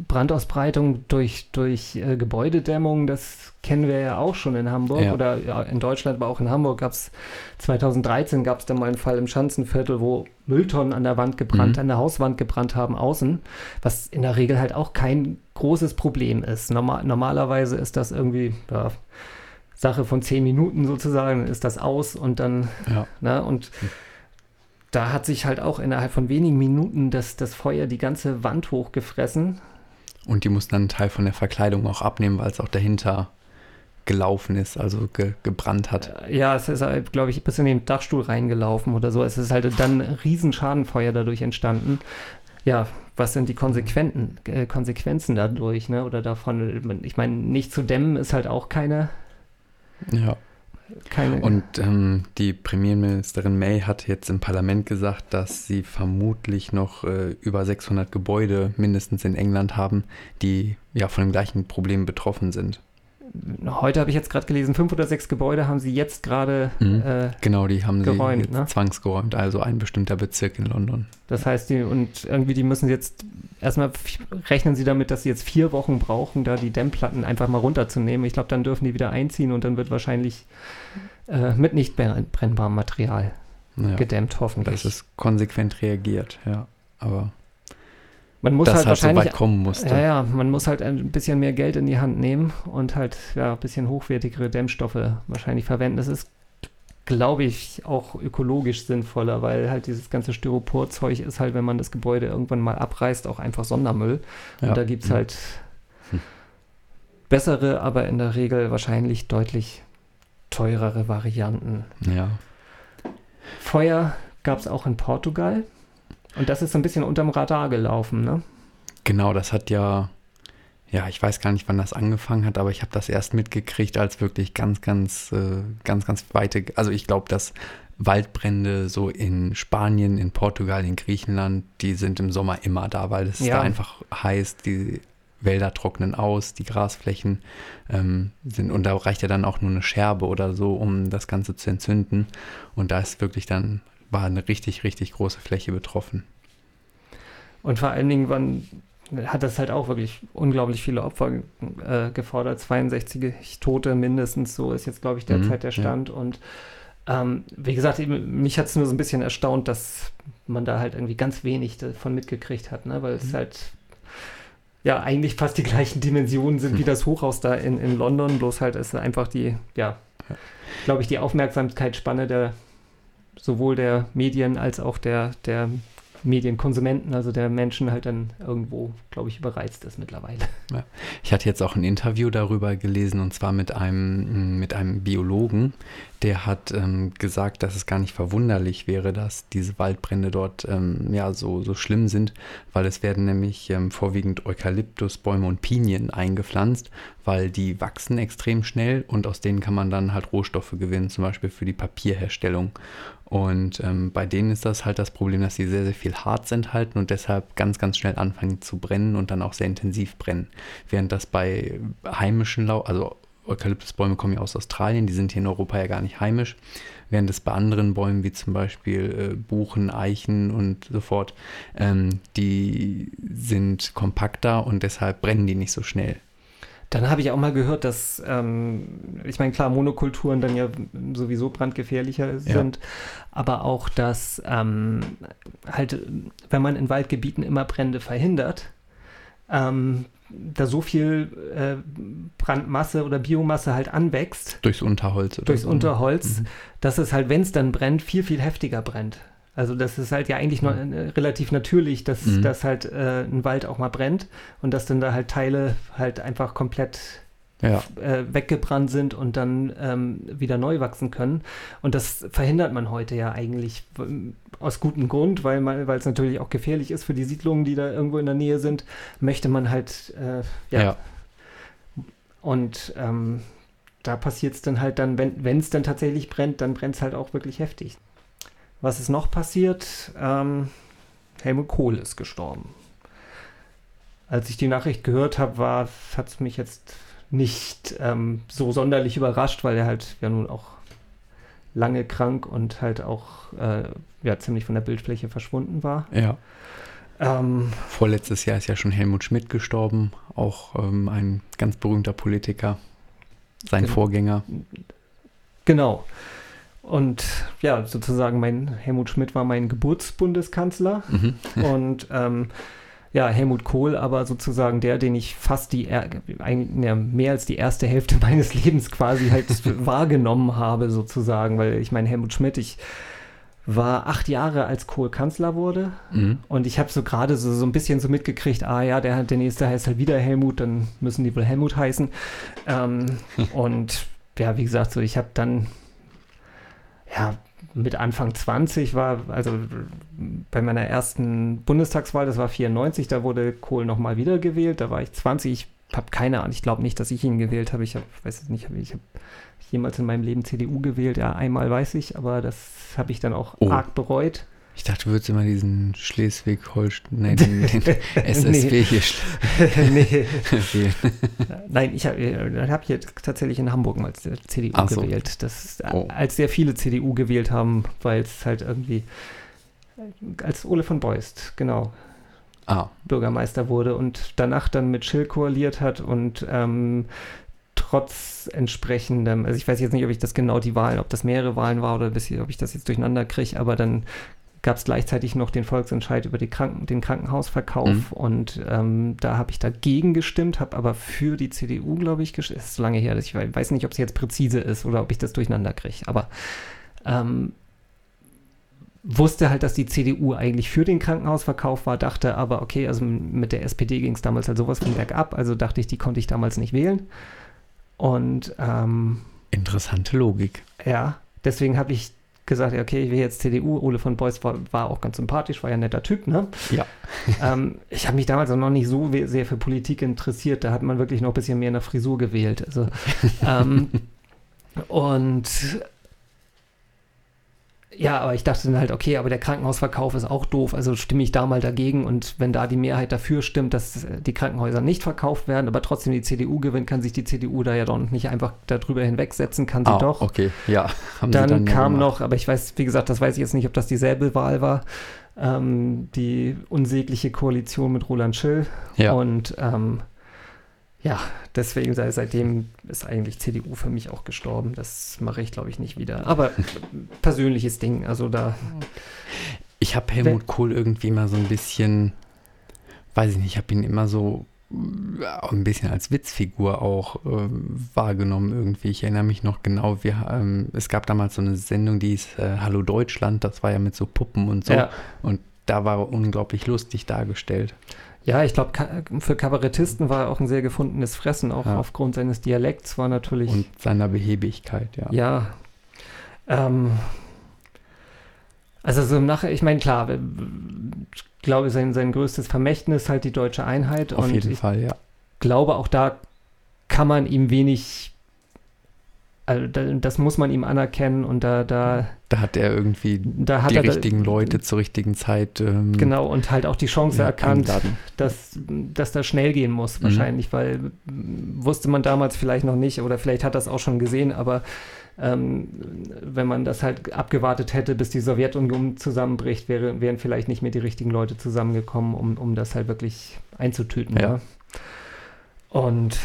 Brandausbreitung durch, durch äh, Gebäudedämmung, das kennen wir ja auch schon in Hamburg Ja. oder ja, in Deutschland, aber auch in Hamburg gab es 2013 gab es da mal einen Fall im Schanzenviertel, wo Mülltonnen an der Wand gebrannt, Mhm. an der Hauswand gebrannt haben außen, was in der Regel halt auch kein großes Problem ist. Normal, normalerweise ist das irgendwie ja, Sache von zehn Minuten sozusagen, dann ist das aus und dann. Ne? Und da hat sich halt auch innerhalb von wenigen Minuten das, das Feuer die ganze Wand hochgefressen. Und die mussten dann einen Teil von der Verkleidung auch abnehmen, weil es auch dahinter gelaufen ist, also ge gebrannt hat. Äh, Ja, es ist, glaube ich, bis in den Dachstuhl reingelaufen oder so. Es ist halt dann ein Riesenschadenfeuer dadurch entstanden. Ja, was sind die Konsequenten, äh, Konsequenzen dadurch, ne? Oder davon, ich meine, nicht zu dämmen ist halt auch keine, Ja. keine Und ähm, die Premierministerin May hat jetzt im Parlament gesagt, dass sie vermutlich noch äh, über 600 Gebäude mindestens in England haben, die ja von dem gleichen Problem betroffen sind. Heute habe ich jetzt gerade gelesen, fünf oder sechs Gebäude haben sie jetzt gerade Mhm. äh, Genau, die haben Geräumt, sie ne? zwangsgeräumt, also ein bestimmter Bezirk in London. Das heißt, die, und irgendwie, die müssen jetzt, erstmal rechnen sie damit, dass sie jetzt vier Wochen brauchen, da die Dämmplatten einfach mal runterzunehmen. Ich glaube, dann dürfen die wieder einziehen und dann wird wahrscheinlich äh, mit nicht brenn- brennbarem Material Ja, gedämmt, hoffentlich. das ist konsequent reagiert, ja. Aber man muss dass halt halt so wahrscheinlich. weit kommen musste. ja, ja, man muss halt ein bisschen mehr Geld in die Hand nehmen und halt ja, ein bisschen hochwertigere Dämmstoffe wahrscheinlich verwenden. Das ist, glaube ich, auch ökologisch sinnvoller, weil halt dieses ganze Styroporzeug ist halt, wenn man das Gebäude irgendwann mal abreißt, auch einfach Sondermüll. Ja. Und da gibt es Mhm. halt Hm. bessere, aber in der Regel wahrscheinlich deutlich teurere Varianten. Ja, Feuer gab es auch in Portugal. Und das ist so ein bisschen unterm Radar gelaufen, ne? Genau, das hat ja, ja, ich weiß gar nicht, wann das angefangen hat, aber ich habe das erst mitgekriegt, als wirklich ganz, ganz, äh, ganz, ganz weite, also ich glaube, dass Waldbrände so in Spanien, in Portugal, in Griechenland, die sind im Sommer immer da, weil es Ja. da einfach heiß, die Wälder trocknen aus, die Grasflächen ähm, sind, und da reicht ja dann auch nur eine Scherbe oder so, um das Ganze zu entzünden. Und da ist wirklich dann, war eine richtig, richtig große Fläche betroffen. Und vor allen Dingen waren, hat das halt auch wirklich unglaublich viele Opfer äh, gefordert. 62 Tote mindestens, so ist jetzt, glaube ich, derzeit Mhm, der ja. Stand. Und ähm, wie gesagt, mich hat es nur so ein bisschen erstaunt, dass man da halt irgendwie ganz wenig davon mitgekriegt hat, ne? weil es Mhm. halt ja eigentlich fast die gleichen Dimensionen sind wie Hm. das Hochhaus da in, in London, bloß halt ist einfach die, ja, Ja. glaube ich, die Aufmerksamkeitsspanne der sowohl der Medien als auch der, der Medienkonsumenten, also der Menschen halt dann irgendwo, glaube ich, überreizt ist mittlerweile. Ich hatte jetzt auch ein Interview darüber gelesen und zwar mit einem, mit einem Biologen, der hat ähm, gesagt, dass es gar nicht verwunderlich wäre, dass diese Waldbrände dort ähm, ja so, so schlimm sind, weil es werden nämlich ähm, vorwiegend Eukalyptusbäume und Pinien eingepflanzt, weil die wachsen extrem schnell und aus denen kann man dann halt Rohstoffe gewinnen, zum Beispiel für die Papierherstellung. Und ähm, bei denen ist das halt das Problem, dass sie sehr, sehr viel Harz enthalten und deshalb ganz, ganz schnell anfangen zu brennen und dann auch sehr intensiv brennen. Während das bei heimischen Lau also Eukalyptusbäume kommen ja aus Australien, die sind hier in Europa ja gar nicht heimisch, während es bei anderen Bäumen wie zum Beispiel äh, Buchen, Eichen und so fort, ähm, die sind kompakter und deshalb brennen die nicht so schnell. Dann habe ich auch mal gehört, dass, ähm, ich meine, klar, Monokulturen dann ja sowieso brandgefährlicher sind, aber auch, dass ähm, halt, wenn man in Waldgebieten immer Brände verhindert, ähm, da so viel äh, Brandmasse oder Biomasse halt anwächst Durchs Unterholz oder durchs so. Unterholz, Mhm. dass es halt, wenn es dann brennt, viel, viel heftiger brennt. Also das ist halt ja eigentlich nur äh, relativ natürlich, dass, Mhm. dass halt äh, ein Wald auch mal brennt und dass dann da halt Teile halt einfach komplett Ja, äh, weggebrannt sind und dann ähm, wieder neu wachsen können. Und das verhindert man heute ja eigentlich w- aus gutem Grund, weil man, weil es natürlich auch gefährlich ist für die Siedlungen, die da irgendwo in der Nähe sind, möchte man halt äh, ja, ja. und ähm, da passiert es dann halt dann, wenn es dann tatsächlich brennt, dann brennt es halt auch wirklich heftig. Was ist noch passiert? Ähm, Helmut Kohl ist gestorben. Als ich die Nachricht gehört habe, hat es mich jetzt nicht ähm, so sonderlich überrascht, weil er halt ja nun auch lange krank und halt auch äh, ja, ziemlich von der Bildfläche verschwunden war. ja. Ähm, Vorletztes Jahr ist ja schon Helmut Schmidt gestorben, auch ähm, ein ganz berühmter Politiker, sein Genau. Vorgänger. genau. Und ja, sozusagen mein Helmut Schmidt war mein Geburtsbundeskanzler. Mhm. Und ähm, ja, Helmut Kohl, aber sozusagen der, den ich fast die, mehr als die erste Hälfte meines Lebens quasi halt wahrgenommen habe, sozusagen, weil ich meine, Helmut Schmidt, ich war acht Jahre, als Kohl Kanzler wurde. Mhm. Und ich habe so gerade so, so ein bisschen so mitgekriegt, ah ja, der, der nächste heißt halt wieder Helmut, dann müssen die wohl Helmut heißen. Ähm, und ja, wie gesagt, so ich habe dann ja mit Anfang 20 war, also bei meiner ersten Bundestagswahl, das war 94, da wurde Kohl nochmal wiedergewählt, da war ich 20, ich habe keine Ahnung, ich glaube nicht, dass ich ihn gewählt habe, ich hab, weiß es nicht, hab- ich habe jemals in meinem Leben CDU gewählt, ja, einmal weiß ich, aber das habe ich dann auch Oh. arg bereut. Ich dachte, du würdest immer diesen Schleswig-Holstein, nee, den, den SSW hier nee. Nein, ich habe hab hier tatsächlich in Hamburg mal CDU Ach so. gewählt. Das ist, Oh. als sehr viele CDU gewählt haben, weil es halt irgendwie als Ole von Beust, genau, Ah, Bürgermeister wurde und danach dann mit Schill koaliert hat und ähm, trotz entsprechendem, also ich weiß jetzt nicht, ob ich das genau die Wahlen, ob das mehrere Wahlen war oder bis, ob ich das jetzt durcheinander kriege, aber dann gab es gleichzeitig noch den Volksentscheid über Kranken, den Krankenhausverkauf Mhm. und ähm, da habe ich dagegen gestimmt, habe aber für die CDU, glaube ich, gestimmt. Es ist so lange her, dass ich wei- weiß nicht, ob es jetzt präzise ist oder ob ich das durcheinander kriege, aber ähm, wusste halt, dass die CDU eigentlich für den Krankenhausverkauf war, dachte aber, okay, also mit der SPD ging es damals halt sowas von bergab, also dachte ich, die konnte ich damals nicht wählen. Und ähm, interessante Logik. ja, deswegen habe ich gesagt, okay, ich will jetzt CDU. Ole von Beuys war, war auch ganz sympathisch, war ja ein netter Typ, ne? Ja. ähm, ich habe mich damals auch noch nicht so sehr für Politik interessiert. Da hat man wirklich noch ein bisschen mehr nach Frisur gewählt. Also, ähm, und ja, aber ich dachte dann halt, okay, aber der Krankenhausverkauf ist auch doof, also stimme ich da mal dagegen und wenn da die Mehrheit dafür stimmt, dass die Krankenhäuser nicht verkauft werden, aber trotzdem die CDU gewinnt, kann sich die CDU da ja doch nicht einfach darüber hinwegsetzen, kann sie Ah, doch. okay, ja. haben Dann, ja kam gemacht. noch, aber ich weiß, wie gesagt, das weiß ich jetzt nicht, ob das dieselbe Wahl war, ähm, die unsägliche Koalition mit Roland Schill. Ja. Und ähm, ja, deswegen sei seitdem ist eigentlich CDU für mich auch gestorben. Das mache ich, glaube ich, nicht wieder. Aber persönliches Ding, also da. Ich habe Helmut Kohl irgendwie immer so ein bisschen, weiß ich nicht, ich habe ihn immer so äh, ein bisschen als Witzfigur auch ähm, wahrgenommen irgendwie. Ich erinnere mich noch genau, wir, ähm, es gab damals so eine Sendung, die hieß äh, Hallo Deutschland, das war ja mit so Puppen und so. Ja, Und da war er unglaublich lustig dargestellt. Ja ich glaube, für Kabarettisten war er auch ein sehr gefundenes Fressen, auch Ja. aufgrund seines Dialekts war natürlich. Und seiner Behebigkeit, ja. Ja. Ähm, also so im Nachhinein, ich meine, klar, ich glaube, sein, sein größtes Vermächtnis halt die deutsche Einheit. Auf und jeden ich Fall, ja. glaube, auch da kann man ihm wenig, also da, das muss man ihm anerkennen und da, da, Da hat er irgendwie da hat die er richtigen Leute zur richtigen Zeit ähm, Genau, und halt auch die Chance ja, erkannt, dass, dass das schnell gehen muss, Mhm. wahrscheinlich, weil mm, wusste man damals vielleicht noch nicht oder vielleicht hat das auch schon gesehen, aber ähm, wenn man das halt abgewartet hätte, bis die Sowjetunion zusammenbricht, wäre, wären vielleicht nicht mehr die richtigen Leute zusammengekommen, um, um das halt wirklich einzutüten. Ja. Ja. Und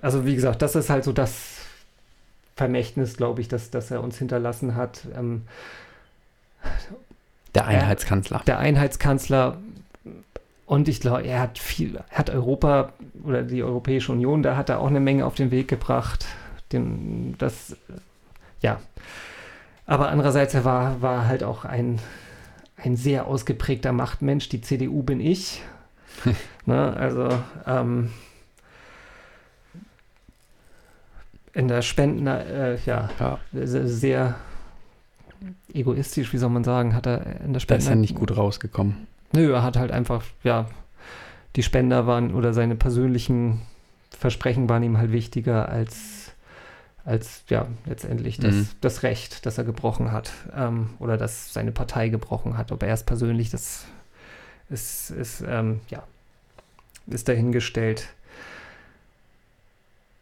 also wie gesagt, das ist halt so das Vermächtnis, glaube ich, dass, dass er uns hinterlassen hat. Ähm, Der Einheitskanzler. der Einheitskanzler und ich glaube, er hat viel, hat Europa oder die Europäische Union, da hat er auch eine Menge auf den Weg gebracht. Den, das, ja. Aber andererseits, er war, war halt auch ein, ein sehr ausgeprägter Machtmensch. Die CDU bin ich. ne, also, ähm, in der Spenden, äh, ja, Ja, sehr, egoistisch, wie soll man sagen, hat er in der da Spende. ist er nicht gut rausgekommen. Nö, er hat halt einfach, ja, die Spender waren oder seine persönlichen Versprechen waren ihm halt wichtiger als, als ja, letztendlich das, Mhm. das Recht, das er gebrochen hat ähm, oder das seine Partei gebrochen hat. Ob er es persönlich, das ist, ist ähm, ja, ist dahingestellt.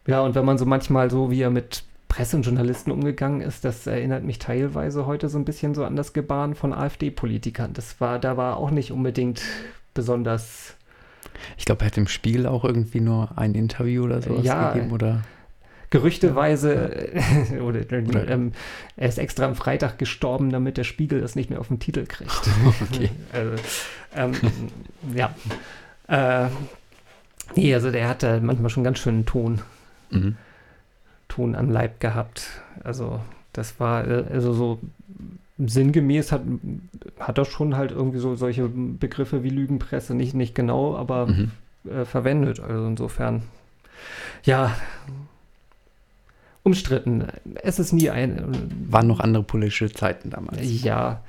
Ja, und wenn man so manchmal so, wie er mit Presse und Journalisten umgegangen ist, das erinnert mich teilweise heute so ein bisschen so an das Gebaren von AfD-Politikern. Das war, da war auch nicht unbedingt besonders. Ich glaube, er hat im Spiegel auch irgendwie nur ein Interview oder sowas Ja. gegeben, oder? Gerüchteweise, oder, Oder- ähm, er ist extra am Freitag gestorben, damit der Spiegel das nicht mehr auf den Titel kriegt. Okay. also, ähm, ja. Äh, nee, also der hat da manchmal schon ganz schönen Ton, Mhm. Ton am Leib gehabt. Also das war, äh, also so sinngemäß hat, hat er schon halt irgendwie so solche Begriffe wie Lügenpresse nicht, nicht genau, aber Mhm. äh, verwendet. Also insofern, ja, umstritten. Es ist nie ein. Waren noch andere politische Zeiten damals. Ja.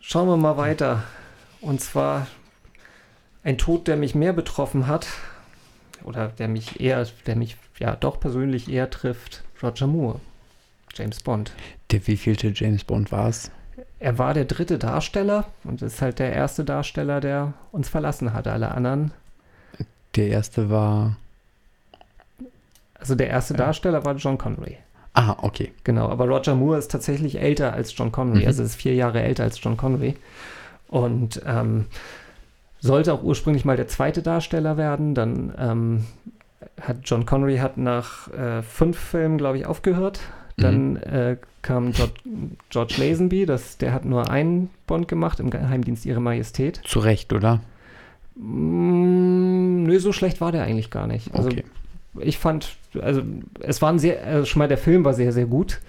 Schauen wir mal weiter. Und zwar ein Tod, der mich mehr betroffen hat, oder der mich eher, der mich ja doch persönlich eher trifft, Roger Moore, James Bond. Der wievielte James Bond war es? Er war der dritte Darsteller und ist halt der erste Darsteller, der uns verlassen hat. Alle anderen, Der erste war. also der erste. Darsteller war John Connery. Ah, okay. Genau, aber Roger Moore ist tatsächlich älter als John Connery, Mhm. also ist vier Jahre älter als John Connery. Und ähm, sollte auch ursprünglich mal der zweite Darsteller werden, dann ähm, hat John Connery hat nach äh, fünf Filmen, glaube ich, aufgehört. Dann äh, kam George, George Lazenby, das, der hat nur einen Bond gemacht im Geheimdienst Ihre Majestät. Zu Recht, oder? Mm, nö, so schlecht war der eigentlich gar nicht. Also Okay. ich fand, also es war ein sehr, also schon mal der Film war sehr, sehr gut.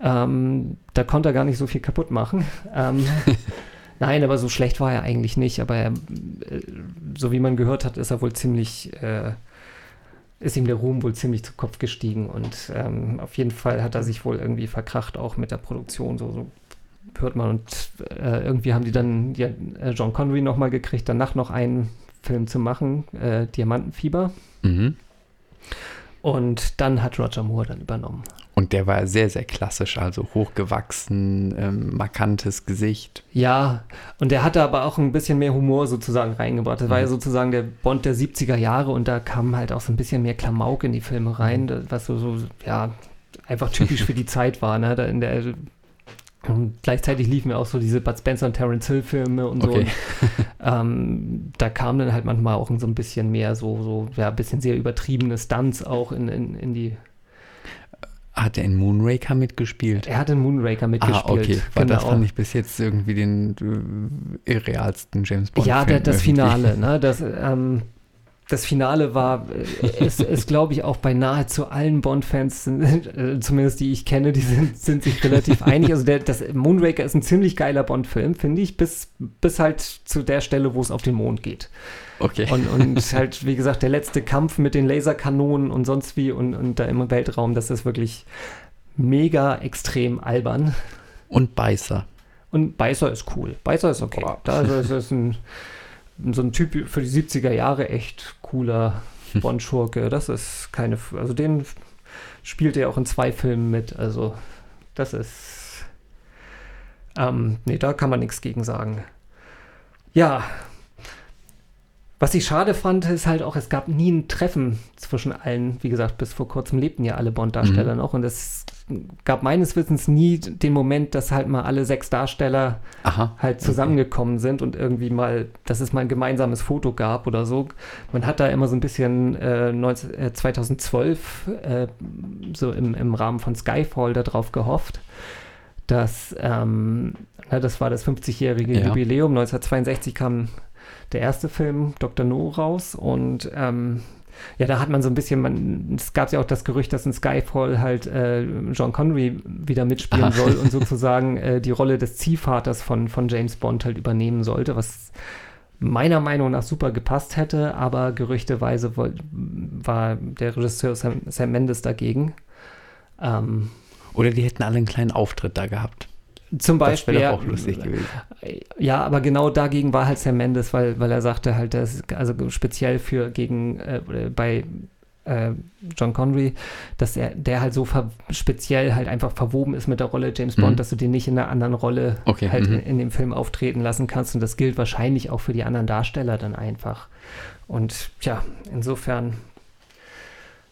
Ähm, da konnte er gar nicht so viel kaputt machen. Ähm, nein, aber so schlecht war er eigentlich nicht. Aber er, äh, so wie man gehört hat, ist er wohl ziemlich, äh, ist ihm der Ruhm wohl ziemlich zu Kopf gestiegen. Und ähm, auf jeden Fall hat er sich wohl irgendwie verkracht, auch mit der Produktion. So, so hört man. Und äh, irgendwie haben die dann ja, äh, John Connery nochmal gekriegt, danach noch einen Film zu machen, äh, Diamantenfieber. Mhm. Und dann hat Roger Moore dann übernommen. Und der war sehr, sehr klassisch, also hochgewachsen, ähm, markantes Gesicht. Ja, und der hatte aber auch ein bisschen mehr Humor sozusagen reingebracht. Das war ja Mhm. sozusagen der Bond der 70er Jahre und da kam halt auch so ein bisschen mehr Klamauk in die Filme rein, das- was so, so ja, einfach typisch für die Zeit war. Ne? Da in der, und gleichzeitig liefen ja auch so diese Bud Spencer und Terence Hill Filme und so. Okay. Ähm, da kam dann halt manchmal auch so ein bisschen mehr so, so ja, ein bisschen sehr übertriebene Stunts auch in, in, in die. Hat er in Moonraker mitgespielt? Er hat in Moonraker mitgespielt. Ah, okay. Weil das genau. fand ich bis jetzt irgendwie den äh, irrealsten James Bond. Ja, der, das irgendwie. Finale, ne? Das, ähm, das Finale war, äh, ist, ist glaube ich, auch bei nahezu allen Bond-Fans, äh, zumindest die ich kenne, die sind, sind sich relativ einig. Also der, das Moonraker ist ein ziemlich geiler Bond-Film, finde ich, bis, bis halt zu der Stelle, wo es auf den Mond geht. Okay. Und, und halt, wie gesagt, der letzte Kampf mit den Laserkanonen und sonst wie und, und da im Weltraum, das ist wirklich mega extrem albern. Und Beißer. Und Beißer ist cool. Beißer ist okay. Boah. Da ist, ist ein, so ein Typ für die 70er Jahre echt cooler Bond-Schurke. Das ist keine. Also den spielt er auch in zwei Filmen mit. Also das ist. Ähm, nee, da kann man nichts gegen sagen. Ja. Was ich schade fand, ist halt auch, es gab nie ein Treffen zwischen allen. Wie gesagt, bis vor kurzem lebten ja alle Bond-Darsteller Mhm. noch. Und es gab meines Wissens nie den Moment, dass halt mal alle sechs Darsteller Aha. halt zusammengekommen sind und irgendwie mal, dass es mal ein gemeinsames Foto gab oder so. Man hat da immer so ein bisschen äh, 19, äh, 2012 äh, so im, im Rahmen von Skyfall darauf gehofft, dass, ähm, na, das war das 50-jährige Ja. Jubiläum, 1962 kam der erste Film Dr. No raus und ähm, ja, da hat man so ein bisschen, man, es gab ja auch das Gerücht, dass in Skyfall halt äh, John Connery wieder mitspielen Aha. soll und sozusagen äh, die Rolle des Ziehvaters von, von James Bond halt übernehmen sollte, was meiner Meinung nach super gepasst hätte, aber gerüchteweise war der Regisseur Sam, Sam Mendes dagegen. Ähm, Oder die hätten alle einen kleinen Auftritt da gehabt. Zum Das Beispiel. wäre ja, doch auch lustig gewesen. Ja, aber genau dagegen war halt Sam Mendes, weil, weil er sagte halt, dass, also speziell für gegen äh, bei äh, John Connery, dass er der halt so speziell halt einfach verwoben ist mit der Rolle James Bond, Mhm. dass du den nicht in einer anderen Rolle Okay, halt mhm. in, in dem Film auftreten lassen kannst. Und das gilt wahrscheinlich auch für die anderen Darsteller dann einfach. Und ja, insofern,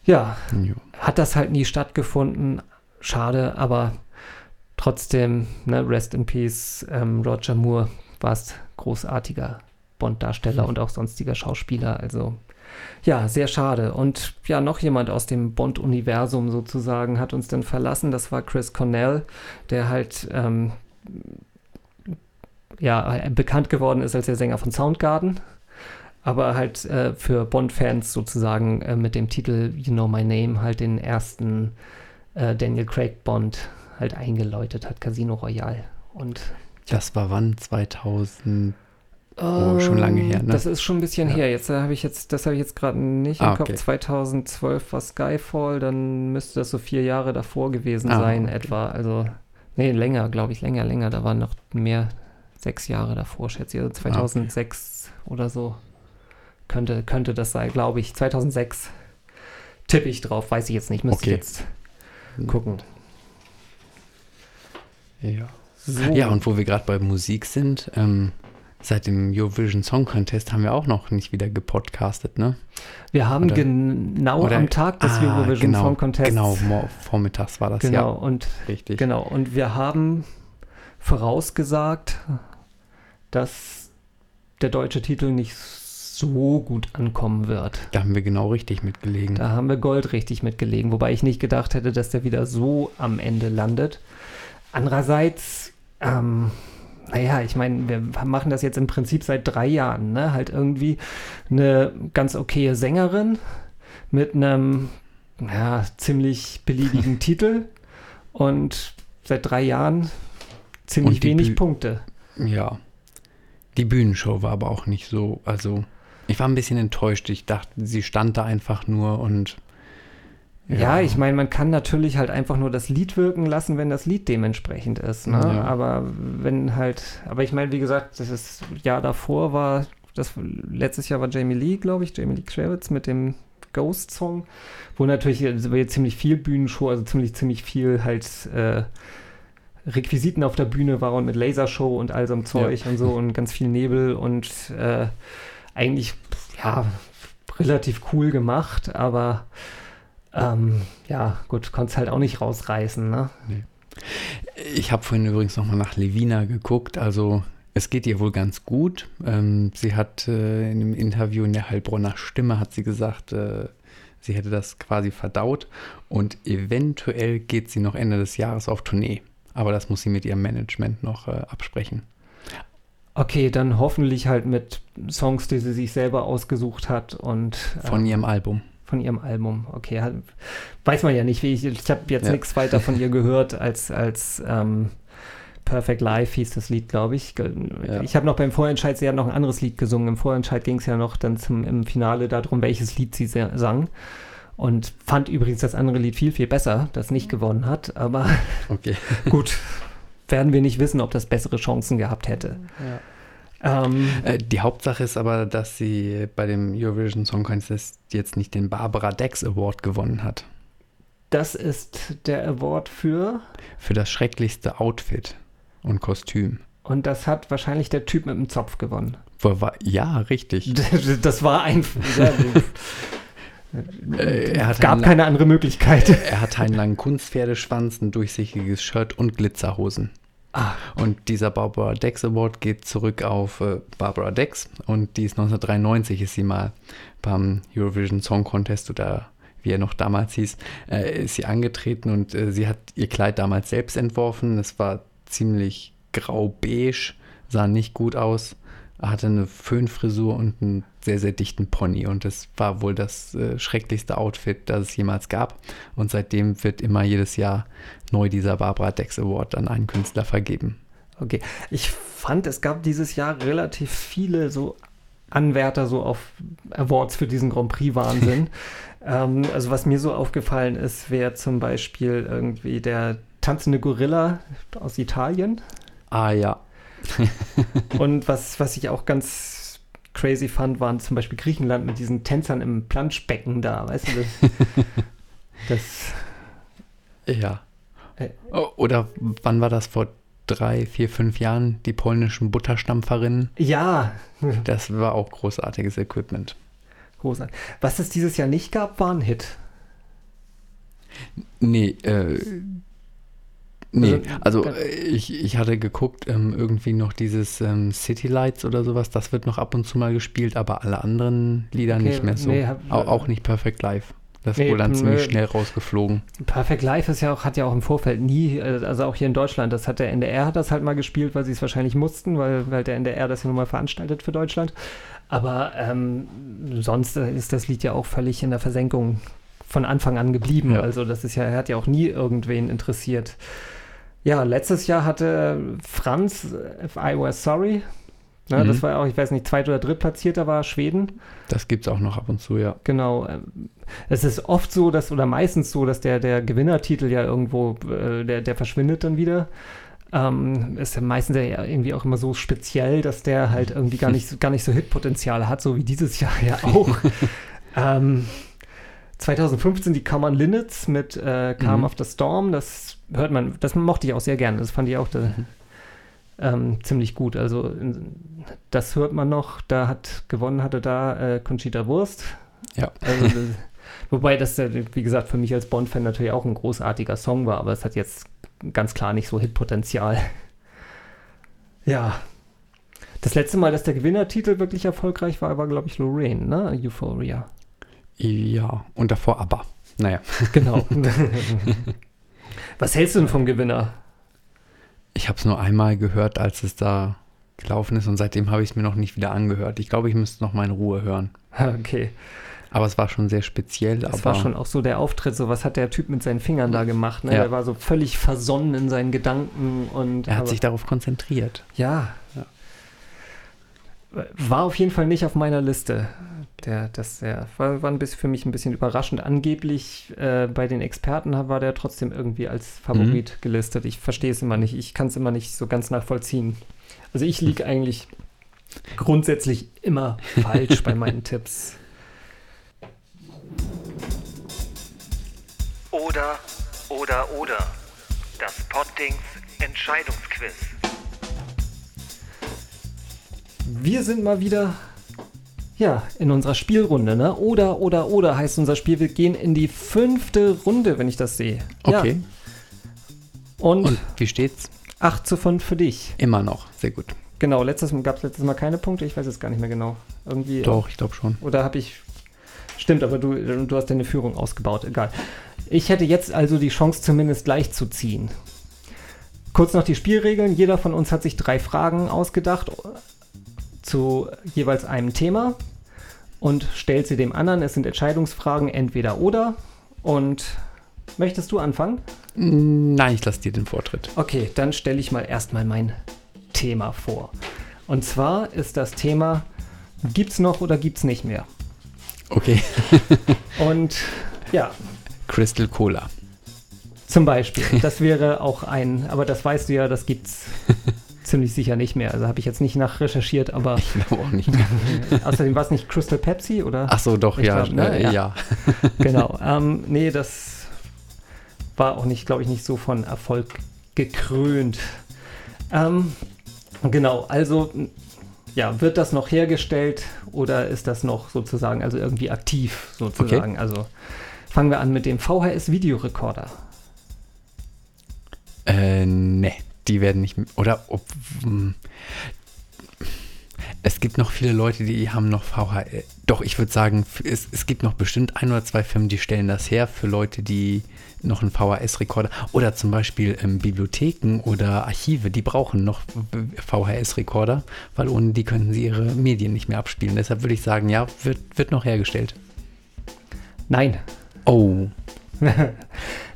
ja, Jo. hat das halt nie stattgefunden. Schade, aber trotzdem, ne, Rest in Peace, ähm, Roger Moore, warst großartiger Bond-Darsteller und auch sonstiger Schauspieler. Also ja, sehr schade. Und ja, noch jemand aus dem Bond-Universum sozusagen hat uns dann verlassen. Das war Chris Cornell, der halt ähm, ja, bekannt geworden ist als der Sänger von Soundgarden. Aber halt äh, für Bond-Fans sozusagen äh, mit dem Titel You Know My Name halt den ersten äh, Daniel Craig Bond halt eingeläutet hat, Casino Royale. Und das war wann? 2000? Oh, schon lange her, ne? Das ist schon ein bisschen ja. her. Jetzt äh, habe ich jetzt, das habe ich jetzt gerade nicht im ah, Kopf. 2012 war Skyfall, dann müsste das so vier Jahre davor gewesen ah, sein, okay. etwa. Also, nee, länger, glaube ich, länger, länger. Da waren noch mehr, sechs Jahre davor, schätze ich. Also 2006 ah, okay. oder so könnte, könnte das sein, glaube ich. 2006 tippe ich drauf, weiß ich jetzt nicht, müsste okay. ich jetzt gucken. Ja. So. Ja, und wo wir gerade bei Musik sind, ähm, seit dem Eurovision Song Contest haben wir auch noch nicht wieder gepodcastet, ne? Wir haben oder, genau oder, am Tag des ah, Eurovision genau, Song Contests. Genau, vormittags war das genau, ja. Und, Richtig. Genau, und wir haben vorausgesagt, dass der deutsche Titel nicht so gut ankommen wird. Da haben wir genau richtig mitgelegen. Da haben wir Gold richtig mitgelegen, wobei ich nicht gedacht hätte, dass der wieder so am Ende landet. Andererseits, ähm, naja, ich meine, wir machen das jetzt im Prinzip seit drei Jahren, ne? Halt irgendwie eine ganz okaye Sängerin mit einem ja, ziemlich beliebigen Titel und seit drei Jahren ziemlich wenig Bü Punkte. Ja. Die Bühnenshow war aber auch nicht so, also ich war ein bisschen enttäuscht. Ich dachte, sie stand da einfach nur und ja, ja ich meine, man kann natürlich halt einfach nur das Lied wirken lassen, wenn das Lied dementsprechend ist. Ne? Ja. Aber wenn halt, aber ich meine, wie gesagt, das ist Jahr davor war, das letztes Jahr war Jamie Lee, glaube ich, Jamie Lee Kravitz mit dem Ghost Song, wo natürlich also ziemlich viel Bühnenshow, also ziemlich, ziemlich viel halt äh, Requisiten auf der Bühne war und mit Lasershow und all so einem Zeug ja. und so und ganz viel Nebel und äh, eigentlich, ja, relativ cool gemacht, aber ähm, ja, gut, konnte es halt auch nicht rausreißen, ne? Nee. Ich habe vorhin übrigens nochmal nach Levina geguckt, also es geht ihr wohl ganz gut. Ähm, sie hat äh, in einem Interview in der Heilbronner Stimme hat sie gesagt, äh, sie hätte das quasi verdaut und eventuell geht sie noch Ende des Jahres auf Tournee. Aber das muss sie mit ihrem Management noch äh, absprechen. Okay, dann hoffentlich halt mit Songs, die sie sich selber ausgesucht hat und von ihrem Album von ihrem Album. Okay, weiß man ja nicht, wie ich, ich habe jetzt ja. nichts weiter von ihr gehört als, als ähm, Perfect Life hieß das Lied, glaube ich. Ja. Ich habe noch beim Vorentscheid, sie hat noch ein anderes Lied gesungen. Im Vorentscheid ging es ja noch dann zum, im Finale darum, welches Lied sie sang. Und fand übrigens das andere Lied viel, viel besser, das nicht gewonnen hat. Aber okay. gut, werden wir nicht wissen, ob das bessere Chancen gehabt hätte. Ja. Ähm, äh, die Hauptsache ist aber, dass sie bei dem Eurovision Song Contest jetzt nicht den Barbara Dex Award gewonnen hat. Das ist der Award für? Für das schrecklichste Outfit und Kostüm. Und das hat wahrscheinlich der Typ mit dem Zopf gewonnen. War, ja, richtig. Das war einfach. Äh, er gab keine lang, andere Möglichkeit. Er hat einen langen Kunstpferdeschwanz, ein durchsichtiges Shirt und Glitzerhosen. Ah. Und dieser Barbara Dex Award geht zurück auf äh, Barbara Dex und die ist 1993 ist sie mal beim Eurovision Song Contest oder wie er noch damals hieß, äh, ist sie angetreten und äh, sie hat ihr Kleid damals selbst entworfen. Es war ziemlich grau-beige, sah nicht gut aus hatte eine Föhnfrisur und einen sehr, sehr dichten Pony. Und das war wohl das äh, schrecklichste Outfit, das es jemals gab. Und seitdem wird immer jedes Jahr neu dieser Barbara Dex Award an einen Künstler vergeben. Okay, ich fand, es gab dieses Jahr relativ viele so Anwärter so auf Awards für diesen Grand Prix-Wahnsinn. ähm, also was mir so aufgefallen ist, wäre zum Beispiel irgendwie der tanzende Gorilla aus Italien. Ah ja, und was, was ich auch ganz crazy fand, waren zum Beispiel Griechenland mit diesen Tänzern im Planschbecken da, weißt du? Das. das ja. Äh, Oder wann war das vor drei, vier, fünf Jahren, die polnischen Butterstampferinnen? Ja. Das war auch großartiges Equipment. Großartig. Was es dieses Jahr nicht gab, war ein Hit. Nee, äh, Nee, also Also, äh, ich, ich hatte geguckt, ähm, irgendwie noch dieses ähm, City Lights oder sowas, das wird noch ab und zu mal gespielt, aber alle anderen Lieder Okay, nicht mehr so. nee, hab- Au- auch nicht Perfect Live. Das Nee, wurde dann ziemlich nö. schnell rausgeflogen. Perfect Life ist ja auch, hat ja auch im Vorfeld nie, äh, also auch hier in Deutschland, das hat der NDR hat das halt mal gespielt, weil sie es wahrscheinlich mussten, weil, weil der NDR das ja nun mal veranstaltet für Deutschland. Aber ähm, sonst äh, ist das Lied ja auch völlig in der Versenkung von Anfang an geblieben. Ja. Also das ist ja, hat ja auch nie irgendwen interessiert. Ja, letztes Jahr hatte Franz äh, If I Were Sorry. Ne, Mhm. Das war auch, ich weiß nicht, zweit- oder drittplatzierter war Schweden. Das gibt es auch noch ab und zu, ja. Genau. ähm, Es ist oft so, dass, oder meistens so, dass der, der Gewinnertitel ja irgendwo, äh, der, der verschwindet dann wieder. Ähm, ist ja meistens ja irgendwie auch immer so speziell, dass der halt irgendwie gar nicht, so- gar nicht so Hitpotenzial hat, so wie dieses Jahr ja auch. ähm, 2015 die Common Linnets mit äh, Calm Mhm. After Storm, das hört man, das mochte ich auch sehr gerne, das fand ich auch da, Mhm. ähm, ziemlich gut. Also in, das hört man noch, da hat gewonnen hatte da äh, Conchita Wurst. Ja. Also, das, wobei das, ja, wie gesagt, für mich als Bond-Fan natürlich auch ein großartiger Song war, aber es hat jetzt ganz klar nicht so Hitpotenzial. Ja. Das letzte Mal, dass der Gewinnertitel wirklich erfolgreich war, war, glaube ich, Lorraine, ne? Euphoria. Ja, und davor aber. Naja, Genau. Was hältst du denn vom Gewinner? ich habe es nur einmal gehört, als es da gelaufen ist und seitdem habe ich es mir noch nicht wieder angehört. Ich glaube, ich müsste noch mal in Ruhe hören. Okay. Aber es war schon sehr speziell. Aber war schon auch so der Auftritt, so was hat der Typ mit seinen Fingern da gemacht, ne? Ja. Der war so völlig versonnen in seinen Gedanken und er hat sich darauf konzentriert. Ja. Ja. War auf jeden Fall nicht auf meiner Liste. Der, das der, war, war ein bisschen für mich ein bisschen überraschend. Angeblich äh, bei den Experten war der trotzdem irgendwie als Favorit gelistet. Ich verstehe es immer nicht. Ich kann es immer nicht so ganz nachvollziehen. Also ich liege eigentlich grundsätzlich immer falsch bei meinen Tipps. Oder, oder, oder. Das Poddings Entscheidungsquiz. Wir sind mal wieder ja, in unserer Spielrunde, ne? Oder, oder, oder heißt unser Spiel. Wir gehen in die fünfte Runde, wenn ich das sehe. Okay. Ja. Und, Und wie steht's? 8 zu 5 für dich. Immer noch. Sehr gut. Genau, letztes gab es letztes Mal keine Punkte. Ich weiß es gar nicht mehr genau. Irgendwie. Doch, ich glaube schon. Oder habe ich. Stimmt, aber du, du hast deine Führung ausgebaut. Egal. Ich hätte jetzt also die Chance, zumindest gleich zu ziehen. Kurz noch die Spielregeln. Jeder von uns hat sich drei Fragen ausgedacht zu jeweils einem Thema und stellt sie dem anderen. Es sind Entscheidungsfragen entweder oder. Und möchtest du anfangen? Nein, ich lasse dir den Vortritt. Okay, dann stelle ich mal erstmal mein Thema vor. Und zwar ist das Thema, gibt's noch oder gibt's nicht mehr? Okay. Und ja, Crystal Cola. zum Beispiel, das wäre auch ein, aber das weißt du ja, das gibt's ziemlich sicher nicht mehr. Also habe ich jetzt nicht nachrecherchiert, aber Ich glaube auch nicht. außerdem war es nicht Crystal Pepsi oder? Ach so, doch, Ich ja. glaub, ne? äh, Ja. ja. Genau. Ähm, nee, das war auch nicht, glaube ich, nicht so von Erfolg gekrönt. Ähm, genau, also ja, wird das noch hergestellt oder ist das noch sozusagen, also irgendwie aktiv sozusagen? Also fangen wir an mit dem VHS-Videorekorder. Äh, ne, die werden nicht. Oder ob. hm. Es gibt noch viele Leute, die haben noch VHS. Doch, ich würde sagen, es, es gibt noch bestimmt ein oder zwei Firmen, die stellen das her für Leute, die noch einen VHS-Rekorder oder zum Beispiel ähm, Bibliotheken oder Archive, die brauchen noch VHS-Rekorder, weil ohne die könnten sie ihre Medien nicht mehr abspielen. Deshalb würde ich sagen, ja, wird, wird noch hergestellt. Nein, Oh,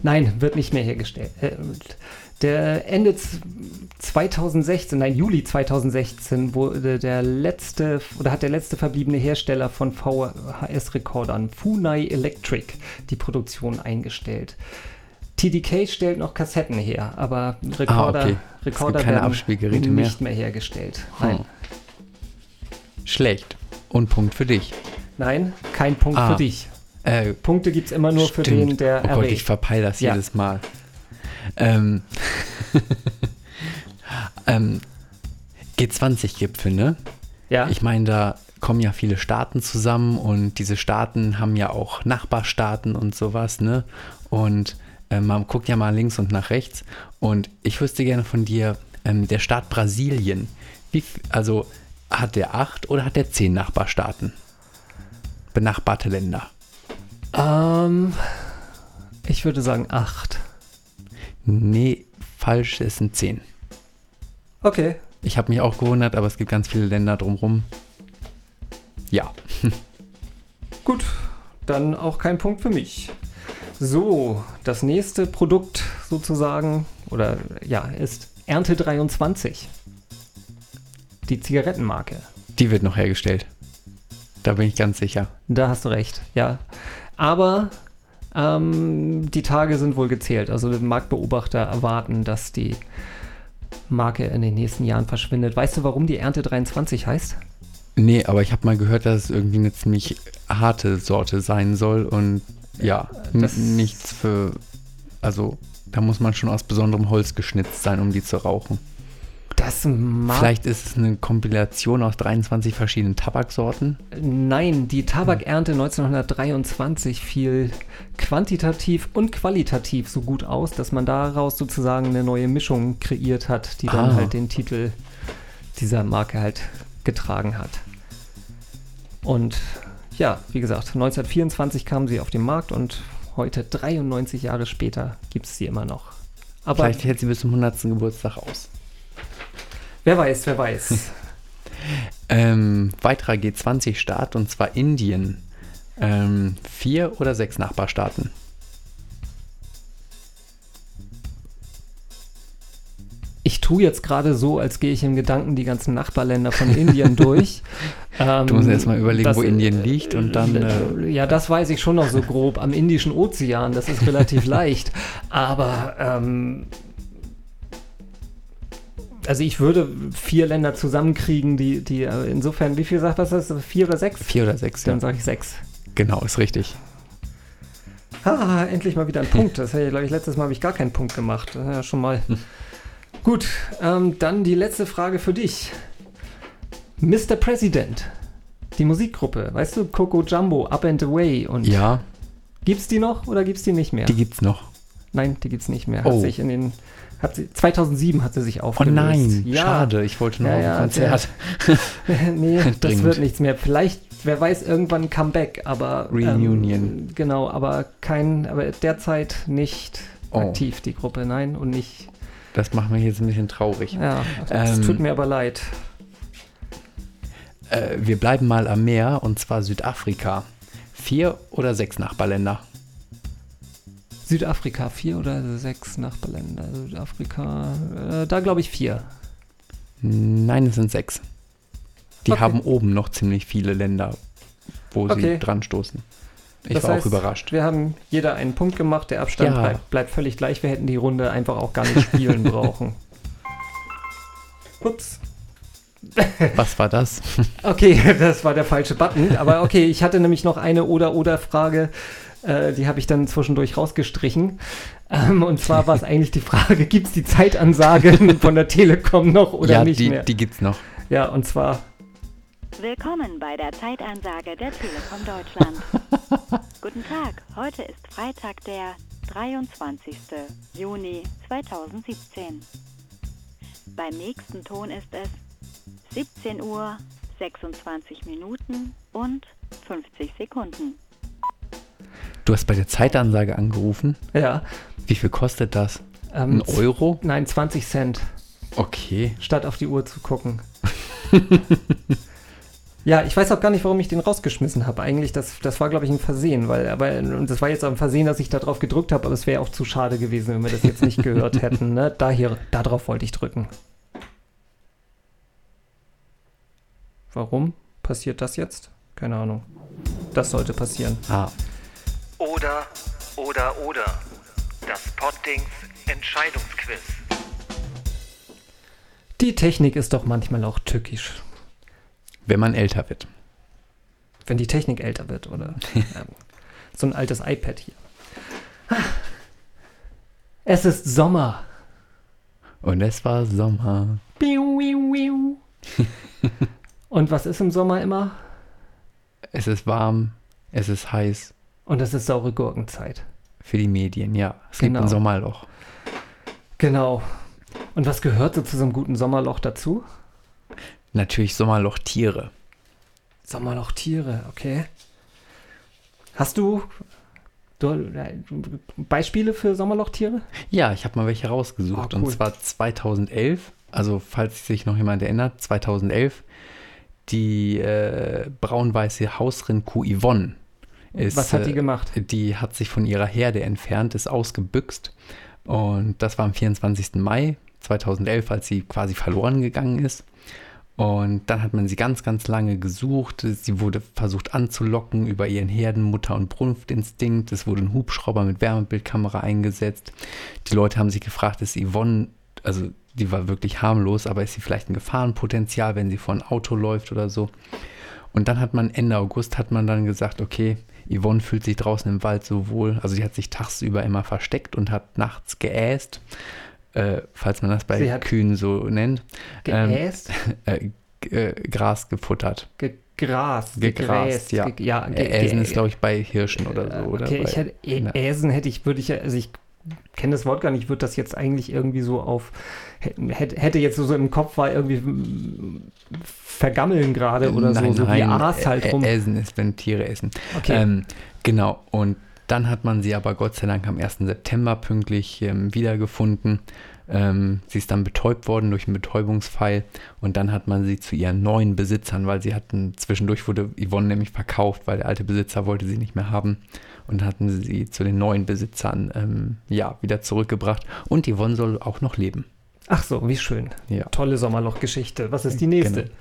Nein, wird nicht mehr hergestellt. Der Ende z- 2016, nein, Juli 2016 wurde der letzte oder hat der letzte verbliebene Hersteller von VHS-Rekordern, Funai Electric, die Produktion eingestellt. TDK stellt noch Kassetten her, aber Rekorder, Ah, okay. Rekorder keine werden Abspielgeräte mehr. nicht mehr hergestellt. Nein, Hm. schlecht. Und Punkt für dich. nein, kein Punkt Ah, für dich. Äh, Punkte gibt es immer nur für Stimmt. den, der Oh Gott, erregt. ich verpeil das Ja. jedes Mal. Ähm, ähm, G20-Gipfel, ne? ja, Ich meine, da kommen ja viele Staaten zusammen und diese Staaten haben ja auch Nachbarstaaten und sowas, ne? Und äh, man guckt ja mal links und nach rechts. Und ich wüsste gerne von dir, ähm, der Staat Brasilien, wie, also hat der acht oder hat der zehn Nachbarstaaten? Benachbarte Länder. Ähm, ich würde sagen acht. Nee, falsch, es sind zehn. Okay. Ich habe mich auch gewundert, aber es gibt ganz viele Länder drumrum. Ja. Gut, dann auch kein Punkt für mich. So, das nächste Produkt sozusagen, oder ja, ist Ernte 23. Die Zigarettenmarke. Die wird noch hergestellt. Da bin ich ganz sicher. Da hast du recht, ja. Aber ähm, die Tage sind wohl gezählt. Also Marktbeobachter erwarten, dass die Marke in den nächsten Jahren verschwindet. Weißt du, warum die Ernte 23 heißt? Nee, aber ich habe mal gehört, dass es irgendwie eine ziemlich harte Sorte sein soll und ja, Das- nichts für. Also, da muss man schon aus besonderem Holz geschnitzt sein, um die zu rauchen. Das mag Vielleicht ist es eine Kompilation aus 23 verschiedenen Tabaksorten. Nein, die Tabakernte 1923 fiel quantitativ und qualitativ so gut aus, dass man daraus sozusagen eine neue Mischung kreiert hat, die dann Ah. halt den Titel dieser Marke halt getragen hat. Und ja, wie gesagt, 1924 kam sie auf den Markt und heute, 93 Jahre später, gibt es sie immer noch. Aber Vielleicht hält sie bis zum 100. Geburtstag aus. Wer weiß, wer weiß. Ähm, weiterer G20-Staat und zwar Indien. Ähm, vier oder sechs Nachbarstaaten. Ich tue jetzt gerade so, als gehe ich im Gedanken die ganzen Nachbarländer von Indien durch. Ähm, Du musst erst mal überlegen, das- wo Indien liegt und dann. Äh, ja, das weiß ich schon noch so grob. Am Indischen Ozean, das ist relativ leicht. Aber ähm, also ich würde vier Länder zusammenkriegen, die, die äh, insofern, wie viel sagt was ist das? Vier oder sechs? vier oder sechs, ja. Dann sage ich sechs. Genau, ist richtig. Ah, endlich mal wieder ein Punkt. Das hätte ich, glaube ich, letztes Mal habe ich gar keinen Punkt gemacht. Das Ja, schon mal. Gut, ähm, dann die letzte Frage für dich. Mr. President, die Musikgruppe, weißt du, Coco Jumbo, Up and Away und Ja, gibt's die noch oder gibt's die nicht mehr? die gibt's noch. Nein, die gibt's nicht mehr. Hat Oh. sich in den hat sie, 2007 hat sie sich Oh aufgelöst. nein, ja. schade. Ich wollte noch Ja, auf ja, ein Konzert. nee, das Dringend. wird nichts mehr. Vielleicht, wer weiß, irgendwann ein Comeback, aber Reunion. Ähm, genau, aber kein, aber derzeit nicht Oh. aktiv die Gruppe, nein und nicht. Das macht mich jetzt ein bisschen traurig. Ja, es Ähm, tut mir aber leid. Äh, wir bleiben mal am Meer und zwar Südafrika. Vier oder sechs Nachbarländer. Südafrika vier oder sechs Nachbarländer. Südafrika, äh, da glaube ich vier. Nein, es sind sechs. Die Okay. haben oben noch ziemlich viele Länder, wo Okay. sie dran stoßen. Ich Das war heißt, auch überrascht. Wir haben jeder einen Punkt gemacht. Der Abstand Ja. bleibt, bleibt völlig gleich. Wir hätten die Runde einfach auch gar nicht spielen brauchen. Ups. Was war das? Okay, das war der falsche Button. Aber okay, ich hatte nämlich noch eine Oder-Oder-Frage. Äh, die habe ich dann zwischendurch rausgestrichen. Ähm, und zwar war es eigentlich die Frage, gibt es die Zeitansage von der Telekom noch oder ja, nicht die, mehr? die gibt's noch. Ja, und zwar, Willkommen bei der Zeitansage der Telekom Deutschland. Guten Tag, heute ist Freitag, der 23. Juni 2017. Beim nächsten Ton ist es 17 Uhr, 26 Minuten und 50 Sekunden. Du hast bei der Zeitansage angerufen. ja. Wie viel kostet das? Ähm, Ein Euro? Nein, 20 Cent, Okay. statt auf die Uhr zu gucken. ja, ich weiß auch gar nicht, warum ich den rausgeschmissen habe. Eigentlich, das, das war, glaube ich, ein Versehen, weil, aber und das war jetzt auch ein Versehen, dass ich da drauf gedrückt habe, aber es wäre auch zu schade gewesen, wenn wir das jetzt nicht gehört hätten. Ne? Da hier, da drauf wollte ich drücken. Warum passiert das jetzt? Keine Ahnung. Das sollte passieren. Ah, Oder, oder, oder. Das Poddings Entscheidungsquiz. Die Technik ist doch manchmal auch tückisch. wenn man älter wird. Wenn die Technik älter wird, oder? ähm, so ein altes iPad hier. Es ist Sommer. Und es war Sommer. Und was ist im Sommer immer? Es ist warm. Es ist heiß. Und es ist saure Gurkenzeit. Für die Medien, ja. Es gibt Genau. ein Sommerloch. Genau. Und was gehört so zu so einem guten Sommerloch dazu? Natürlich Sommerloch-Tiere. Sommerlochtiere, okay. Hast du, du äh, Beispiele für Sommerlochtiere? Ja, ich habe mal welche rausgesucht. Oh, cool. Und zwar 2011, also falls sich noch jemand erinnert, 2011, die äh, braun-weiße Hausrindkuh Yvonne. Ist, was hat die äh, gemacht? Die hat sich von ihrer Herde entfernt, ist ausgebüxt. Und das war am 24. Mai 2011, als sie quasi verloren gegangen ist. Und dann hat man sie ganz, ganz lange gesucht. Sie wurde versucht anzulocken über ihren Herden, Mutter- und Brunftinstinkt. Es wurde ein Hubschrauber mit Wärmebildkamera eingesetzt. Die Leute haben sich gefragt, ist Yvonne, also die war wirklich harmlos, aber ist sie vielleicht ein Gefahrenpotenzial, wenn sie vor ein Auto läuft oder so? Und dann hat man Ende August hat man dann gesagt, okay, Yvonne fühlt sich draußen im Wald so wohl. Also sie hat sich tagsüber immer versteckt und hat nachts geäst, äh, falls man das bei Kühen so nennt. Ähm, Geäst, äh, g- äh, Gras gefuttert. gegrast, Gegrast, gegräst, ja. ge- ja ge- Äsen ge- ist, glaube ich, bei Hirschen oder so. Oder okay, bei, ich hätte. Äsen hätte ich, würde ich, ja- also ich kenne das Wort gar nicht, würde das jetzt eigentlich irgendwie so auf, hätte, jetzt so, im Kopf war irgendwie mm, vergammeln gerade oder so, so wie Aas halt Ä- rum. Äsen ist, wenn Tiere essen. Okay. Ähm, genau, und dann hat man sie aber Gott sei Dank am 1. September pünktlich ähm, wiedergefunden. Ähm, sie ist dann betäubt worden durch einen Betäubungspfeil und dann hat man sie zu ihren neuen Besitzern, weil sie hatten, zwischendurch wurde Yvonne nämlich verkauft, weil der alte Besitzer wollte sie nicht mehr haben und hatten sie zu den neuen Besitzern ähm, ja, wieder zurückgebracht und Yvonne soll auch noch leben. Ach so, wie schön. Ja. Tolle Sommerlochgeschichte. Was ist die nächste? Genau.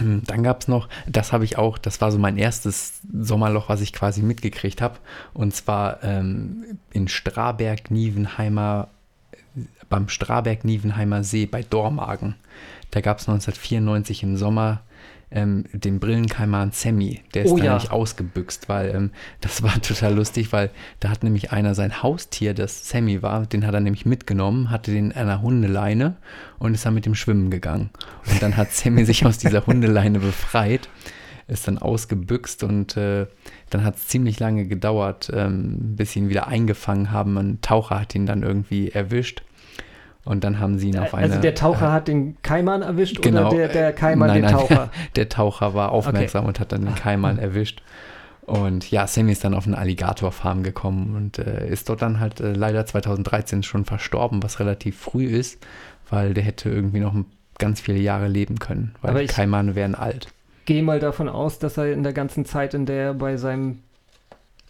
Ähm, Dann gab es noch, das habe ich auch, das war so mein erstes Sommerloch, was ich quasi mitgekriegt habe. Und zwar ähm, in Straberg-Nievenheimer, beim Straberg-Nievenheimer See bei Dormagen. Da gab es 1994 im Sommer ähm, den Brillenkaiman Sammy. Der ist Oh da ja. nämlich ausgebüxt, weil ähm, das war total lustig, weil da hat nämlich einer sein Haustier, das Sammy war, den hat er nämlich mitgenommen, hatte den in einer Hundeleine und ist dann mit dem Schwimmen gegangen. Und dann hat Sammy sich aus dieser Hundeleine befreit, ist dann ausgebüxt und äh, dann hat es ziemlich lange gedauert, ähm, bis sie ihn wieder eingefangen haben. Ein Taucher hat ihn dann irgendwie erwischt. Und dann haben sie ihn auf eine. also der Taucher hat den Kaiman erwischt Genau, oder der, der Kaiman nein, den nein, Taucher? Der Taucher war aufmerksam und hat dann den Kaiman erwischt. Und ja, Sammy ist dann auf eine Alligatorfarm gekommen und äh, ist dort dann halt äh, leider 2013 schon verstorben, was relativ früh ist, weil der hätte irgendwie noch ganz viele Jahre leben können, weil Aber die Kaimane wären alt. Gehe mal davon aus, dass er in der ganzen Zeit, in der er bei seinem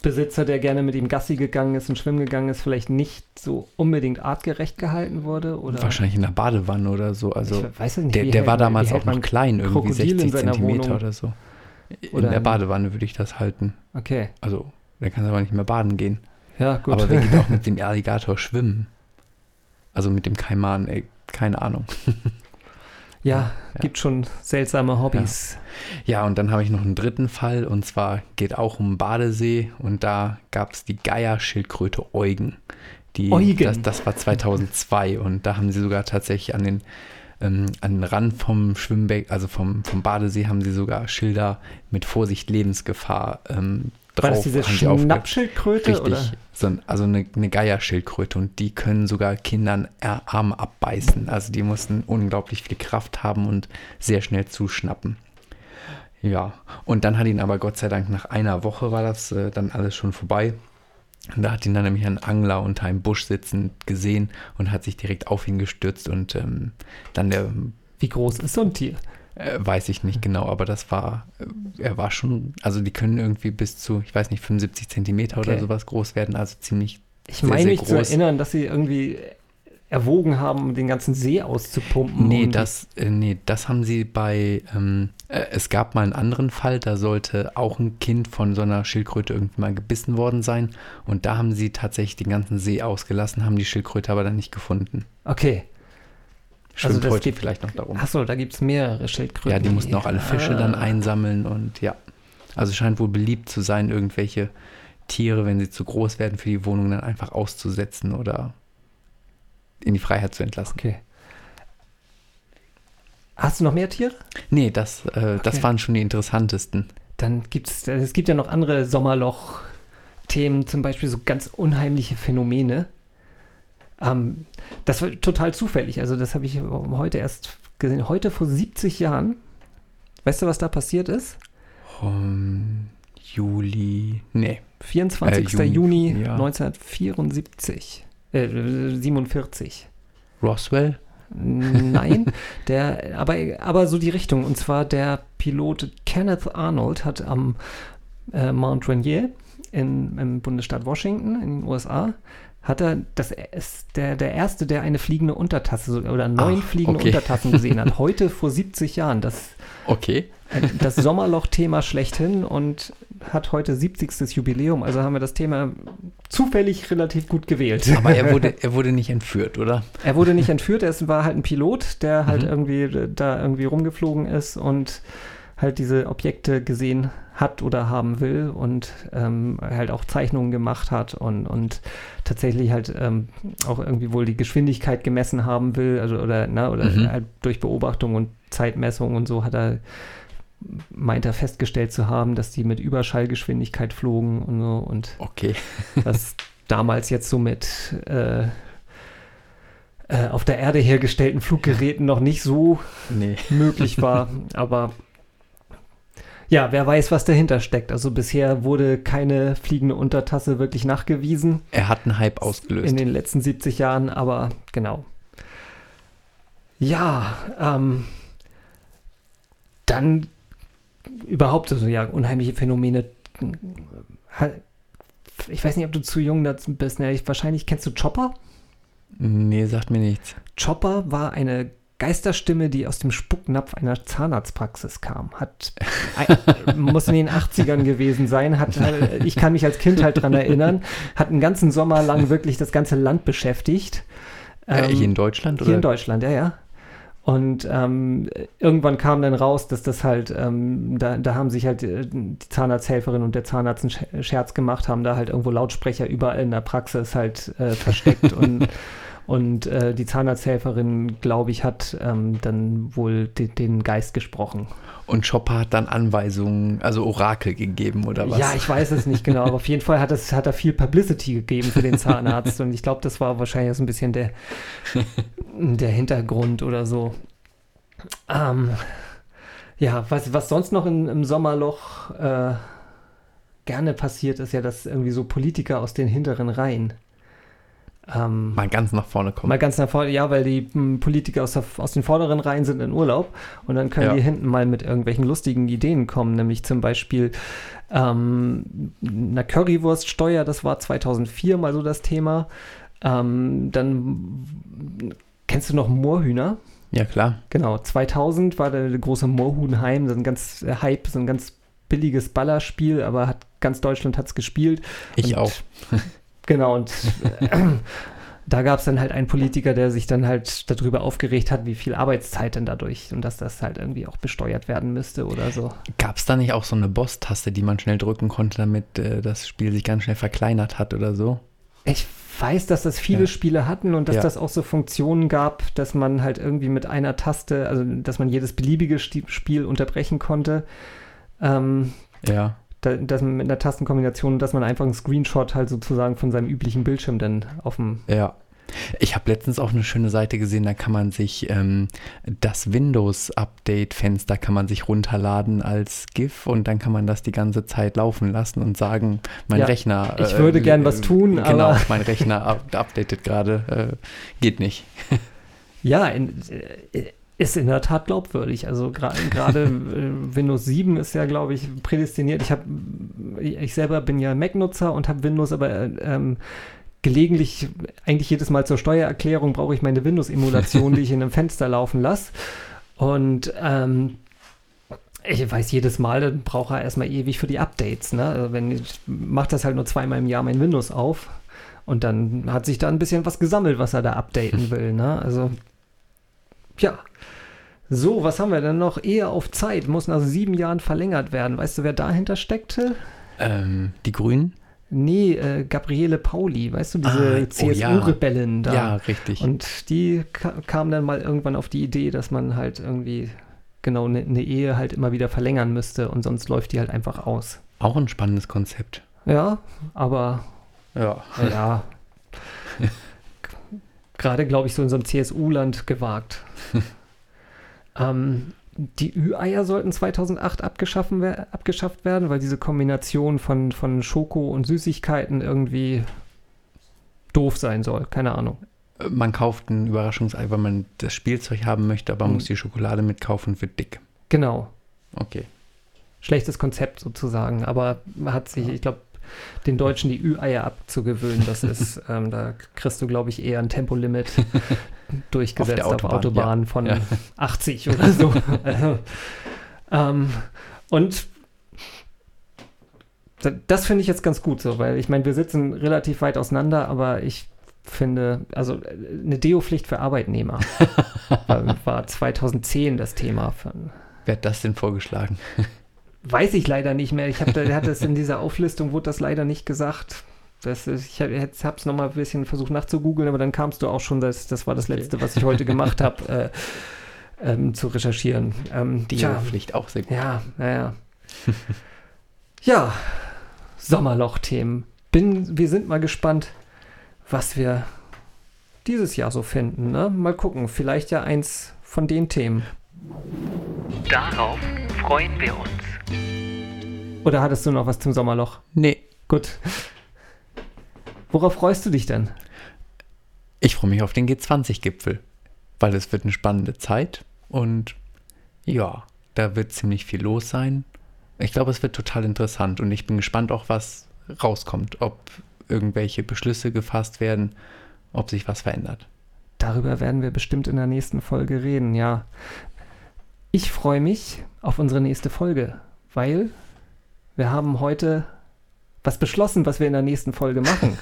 Besitzer, der gerne mit ihm Gassi gegangen ist und schwimmen gegangen ist, vielleicht nicht so unbedingt artgerecht gehalten wurde? Oder? Wahrscheinlich in der Badewanne oder so. Also ich nicht. der, der hält- war damals auch noch klein, irgendwie Krokodil in 60 seiner Zentimeter oder so. In Oder der in- Badewanne würde ich das halten. Okay, Also, der kann aber nicht mehr baden gehen. ja, gut. Aber wer geht auch mit dem Alligator schwimmen? Also mit dem Kaiman, ey, keine Ahnung. Ja, Ja. gibt schon seltsame Hobbys. Ja, und dann habe ich noch einen dritten Fall und zwar geht auch um Badesee und da gab es die Geierschildkröte Eugen. Die, Eugen? Das, das war 2002 und da haben sie sogar tatsächlich an den, ähm, an den Rand vom Schwimmbeck, also vom, vom Badesee, haben sie sogar Schilder mit Vorsicht Lebensgefahr ähm, drauf. War das diese Schnappschildkröte? Richtig, Oder? so, ein- also eine, eine Geierschildkröte und die können sogar Kindern Ar- Arme abbeißen. Also die mussten unglaublich viel Kraft haben und sehr schnell zuschnappen. Ja, und dann hat ihn aber Gott sei Dank nach einer Woche war das äh, dann alles schon vorbei. Und da hat ihn dann nämlich ein Angler unter einem Busch sitzend gesehen und hat sich direkt auf ihn gestürzt und ähm, dann der Wie groß ist so ein Tier? Äh, weiß ich nicht genau, aber das war, äh, er war schon, also die können irgendwie bis zu, ich weiß nicht, 75 Zentimeter oder Okay. sowas groß werden, also ziemlich. Ich sehr, meine mich zu erinnern, dass sie irgendwie erwogen haben, den ganzen See auszupumpen. Nee, das, äh, nee, das haben sie bei, ähm, äh, es gab mal einen anderen Fall, da sollte auch ein Kind von so einer Schildkröte irgendwie mal gebissen worden sein und da haben sie tatsächlich den ganzen See ausgelassen, haben die Schildkröte aber dann nicht gefunden. Okay. Schwimmt Also das heute gibt- vielleicht noch darum. Achso, da gibt es mehrere Schildkröten. Ja, die mussten auch alle Fische dann Ah. einsammeln und ja. Also scheint wohl beliebt zu sein, irgendwelche Tiere, wenn sie zu groß werden für die Wohnung, dann einfach auszusetzen oder in die Freiheit zu entlassen. Okay. Hast du noch mehr Tiere? Nee, das, äh, das Okay. waren schon die interessantesten. Dann gibt es, es gibt ja noch andere Sommerloch-Tiere, Themen, zum Beispiel so ganz unheimliche Phänomene. Ähm, das war total zufällig. Also, das habe ich heute erst gesehen. Heute vor 70 Jahren. Weißt du, was da passiert ist? Um, Juli. Nee. 24. Äh, Juni, Juni ja. 1974. Äh, 47. Roswell? Nein, der, aber, aber so die Richtung. Und zwar der Pilot Kenneth Arnold hat am äh, Mount Rainier in, im Bundesstaat Washington in den USA hat er, das ist der, der erste, der eine fliegende Untertasse oder neun Ach, fliegende okay. Untertassen gesehen hat. Heute vor 70 Jahren. Das, Okay. äh, das Sommerloch-Thema schlechthin und hat heute 70. Jubiläum. Also haben wir das Thema zufällig relativ gut gewählt. Aber er wurde, er wurde nicht entführt, oder? Er wurde nicht entführt, er war halt ein Pilot, der halt Mhm. irgendwie äh, da irgendwie rumgeflogen ist und halt diese Objekte gesehen hat oder haben will und ähm, halt auch Zeichnungen gemacht hat und, und tatsächlich halt ähm, auch irgendwie wohl die Geschwindigkeit gemessen haben will, also oder, ne, oder Mhm. halt durch Beobachtung und Zeitmessung und so hat er meint er festgestellt zu haben, dass die mit Überschallgeschwindigkeit flogen und so und Okay. was damals jetzt so mit äh, äh, auf der Erde hergestellten Fluggeräten noch nicht so Nee. möglich war. Aber ja, wer weiß, was dahinter steckt. Also bisher wurde keine fliegende Untertasse wirklich nachgewiesen Er hat einen Hype ausgelöst. in den letzten 70 Jahren, aber genau. Ja, ähm, dann überhaupt so ja unheimliche Phänomene. Ich weiß nicht, ob du zu jung dazu bist. Ne? Ich, wahrscheinlich kennst du Chopper. nee, sagt mir nichts. Chopper war eine Geisterstimme, die aus dem Spucknapf einer Zahnarztpraxis kam. Hat, muss in den 80ern gewesen sein. Hat, äh, ich kann mich als Kind halt dran erinnern. Hat einen ganzen Sommer lang wirklich das ganze Land beschäftigt. äh, Ähm, hier in Deutschland, oder? hier in Deutschland, ja, ja. Und ähm, irgendwann kam dann raus, dass das halt, ähm, da, da haben sich halt äh, die Zahnarzthelferin und der Zahnarzt einen Sch- Scherz gemacht, haben da halt irgendwo Lautsprecher überall in der Praxis halt äh, versteckt und, und äh, die Zahnarzthelferin, glaube ich, hat ähm, dann wohl de, den Geist gesprochen. Und Chopper hat dann Anweisungen, also Orakel gegeben, oder was? Ja, ich weiß es nicht genau, aber auf jeden Fall hat, es, hat er viel Publicity gegeben für den Zahnarzt und ich glaube, das war wahrscheinlich so ein bisschen der, der Hintergrund oder so. Ähm, ja, was, was sonst noch in, im Sommerloch äh, gerne passiert, ist ja, dass irgendwie so Politiker aus den hinteren Reihen ähm, Mal ganz nach vorne kommen. Mal ganz nach vorne, ja, weil die m, Politiker aus, der, aus den vorderen Reihen sind in Urlaub und dann können Ja. die hinten mal mit irgendwelchen lustigen Ideen kommen, nämlich zum Beispiel ähm, eine Currywurststeuer, das war 2004 mal so das Thema. Ähm, dann kennst du noch Moorhühner? Ja, klar. Genau, 2000 war der große Moorhuhnheim, so ein ganz äh, Hype, so ein ganz billiges Ballerspiel, aber hat ganz Deutschland hat es gespielt. Ich Und- auch. Genau, und äh, da gab es dann halt einen Politiker, der sich dann halt darüber aufgeregt hat, wie viel Arbeitszeit denn dadurch und dass das halt irgendwie auch besteuert werden müsste oder so. Gab es da nicht auch so eine Boss-Taste, die man schnell drücken konnte, damit äh, das Spiel sich ganz schnell verkleinert hat oder so? Ich weiß, dass das viele Ja. Spiele hatten und dass Ja. das auch so Funktionen gab, dass man halt irgendwie mit einer Taste, also dass man jedes beliebige Spiel unterbrechen konnte. Ähm, Ja. Da, dass man mit einer Tastenkombination, dass man einfach einen Screenshot halt sozusagen von seinem üblichen Bildschirm dann auf dem Ja. Ich habe letztens auch eine schöne Seite gesehen, da kann man sich ähm, das Windows-Update-Fenster kann man sich runterladen als GIF und dann kann man das die ganze Zeit laufen lassen und sagen, mein Ja, Rechner. ich würde gern was tun, Genau, aber- mein Rechner up updatet gerade. Äh, geht nicht. Ja, in, äh, ist in der Tat glaubwürdig. Also gra- gerade äh, Windows 7 ist ja, glaube ich, prädestiniert. Ich habe, ich selber bin ja Mac-Nutzer und habe Windows, aber äh, ähm, gelegentlich, eigentlich jedes Mal zur Steuererklärung brauche ich meine Windows-Emulation, die ich in einem Fenster laufen lasse. Und ähm, ich weiß jedes Mal, dann brauche er erstmal ewig für die Updates. Ne? Also wenn ich mache das halt nur zweimal im Jahr mein Windows auf und dann hat sich da ein bisschen was gesammelt, was er da updaten will. Ne? Also ja. So, was haben wir denn noch? Ehe auf Zeit muss nach sieben Jahren verlängert werden. Weißt du, wer dahinter steckte? Ähm, die Grünen? Nee, äh, Gabriele Pauli, weißt du, diese Ah, oh ja. Da. Ja, richtig. Und die ka kam dann mal irgendwann auf die Idee, dass man halt irgendwie genau eine ne Ehe halt immer wieder verlängern müsste und sonst läuft die halt einfach aus. auch ein spannendes Konzept. Ja, aber Ja. ja. Gerade, glaube ich, so in so einem CSU-Land gewagt. ähm, die Ü-Eier sollten 2008 abgeschaffen abgeschafft werden, weil diese Kombination von, von Schoko und Süßigkeiten irgendwie doof sein soll. Keine Ahnung. Man kauft ein Überraschungsei, weil man das Spielzeug haben möchte, aber Mhm. muss die Schokolade mitkaufen und wird dick. Genau. Okay. Schlechtes Konzept sozusagen, aber hat sich, ich glaube, den Deutschen die Ü-Eier abzugewöhnen, das ist, ähm, da kriegst du, glaube ich, eher ein Tempolimit durchgesetzt auf, Autobahn, Autobahnen ja. von Ja. 80 oder so. Also, ähm, und da- das finde ich jetzt ganz gut so, weil ich meine, wir sitzen relativ weit auseinander, aber ich finde, also äh, eine Deo-Pflicht für Arbeitnehmer war, war 2010 das Thema Wer hat das denn vorgeschlagen? Weiß ich leider nicht mehr. Ich habe, der hat das in dieser Auflistung wurde das leider nicht gesagt. Das ist, ich habe es nochmal ein bisschen versucht nachzugoogeln, aber dann kamst du auch schon, das, das war das Letzte, was ich heute gemacht habe, äh, ähm, zu recherchieren. Ähm, Die tja, Pflicht auch sehr gut. ja, naja. ja, Sommerloch-Themen. Bin, wir sind mal gespannt, was wir dieses Jahr so finden. Ne? Mal gucken, vielleicht ja eins von den Themen. Darauf freuen wir uns. Oder hattest du noch was zum Sommerloch? Nee, Gut. Worauf freust du dich denn? ich freue mich auf den G20-Gipfel, weil es wird eine spannende Zeit und ja, da wird ziemlich viel los sein. Ich glaube, es wird total interessant und ich bin gespannt auch, was rauskommt, ob irgendwelche Beschlüsse gefasst werden, ob sich was verändert. Darüber werden wir bestimmt in der nächsten Folge reden, ja. Ich freue mich auf unsere nächste Folge, weil wir haben heute was beschlossen, was wir in der nächsten Folge machen.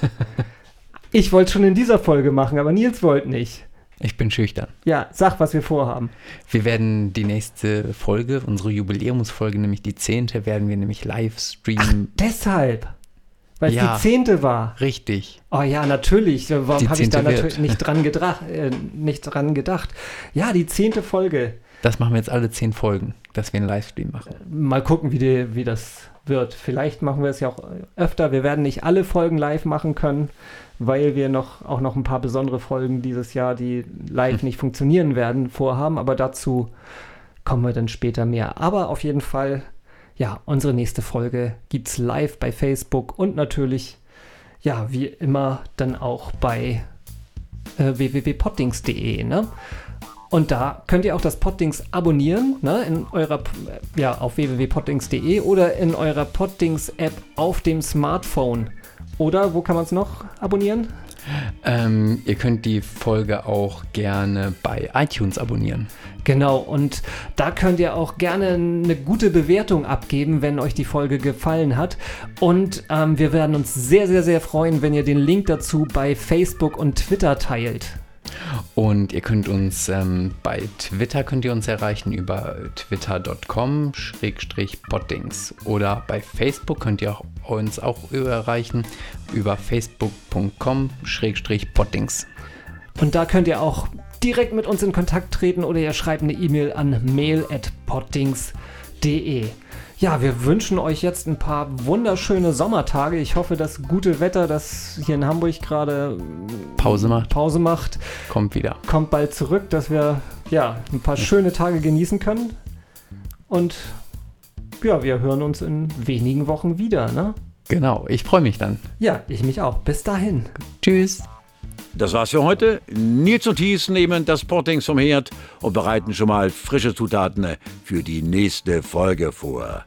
ich wollte schon in dieser Folge machen, aber Nils wollte nicht. Ich bin schüchtern. Ja, sag, was wir vorhaben. Wir werden die nächste Folge, unsere Jubiläumsfolge, nämlich die zehnte, werden wir nämlich live streamen. Deshalb. Weil es Ja. die zehnte war. Richtig. Oh ja, natürlich. Warum habe ich da natürlich nicht dran, gedacht, äh, nicht dran gedacht? Ja, die zehnte Folge. Das machen wir jetzt alle zehn Folgen, dass wir einen Livestream machen. Mal gucken, wie, die, wie das wird. Vielleicht machen wir es ja auch öfter. Wir werden nicht alle Folgen live machen können, weil wir noch auch noch ein paar besondere Folgen dieses Jahr, die live nicht funktionieren werden, vorhaben. Aber dazu kommen wir dann später mehr. Aber auf jeden Fall, ja, unsere nächste Folge gibt es live bei Facebook und natürlich, ja, wie immer dann auch bei äh, www.poddings.de, ne? Und da könnt ihr auch das Poddings abonnieren, ne, in eurer, ja, auf www.poddings.de oder in eurer Poddings-App auf dem Smartphone. Oder wo kann man es noch abonnieren? Ähm, ihr könnt die Folge auch gerne bei iTunes abonnieren. Genau, und da könnt ihr auch gerne eine gute Bewertung abgeben, wenn euch die Folge gefallen hat. Und ähm, wir werden uns sehr, sehr, sehr freuen, wenn ihr den Link dazu bei Facebook und Twitter teilt. Und ihr könnt uns ähm, bei Twitter könnt ihr uns erreichen über twitter.com poddings oder bei Facebook könnt ihr auch, uns auch erreichen über facebook.com poddings. Und da könnt ihr auch direkt mit uns in Kontakt treten oder ihr schreibt eine E-Mail an mail.pottings.de. Ja, wir wünschen euch jetzt ein paar wunderschöne Sommertage. Ich hoffe, das gute Wetter, das hier in Hamburg gerade Pause macht, Pause macht, kommt wieder. kommt bald zurück, dass wir ja ein paar schöne Tage genießen können. Und ja, wir hören uns in wenigen Wochen wieder, ne? Genau, ich freue mich dann. Ja, ich mich auch. Bis dahin. Tschüss. Das war's für heute. Nils und Thies nehmen das Pottings vom Herd und bereiten schon mal frische Zutaten für die nächste Folge vor.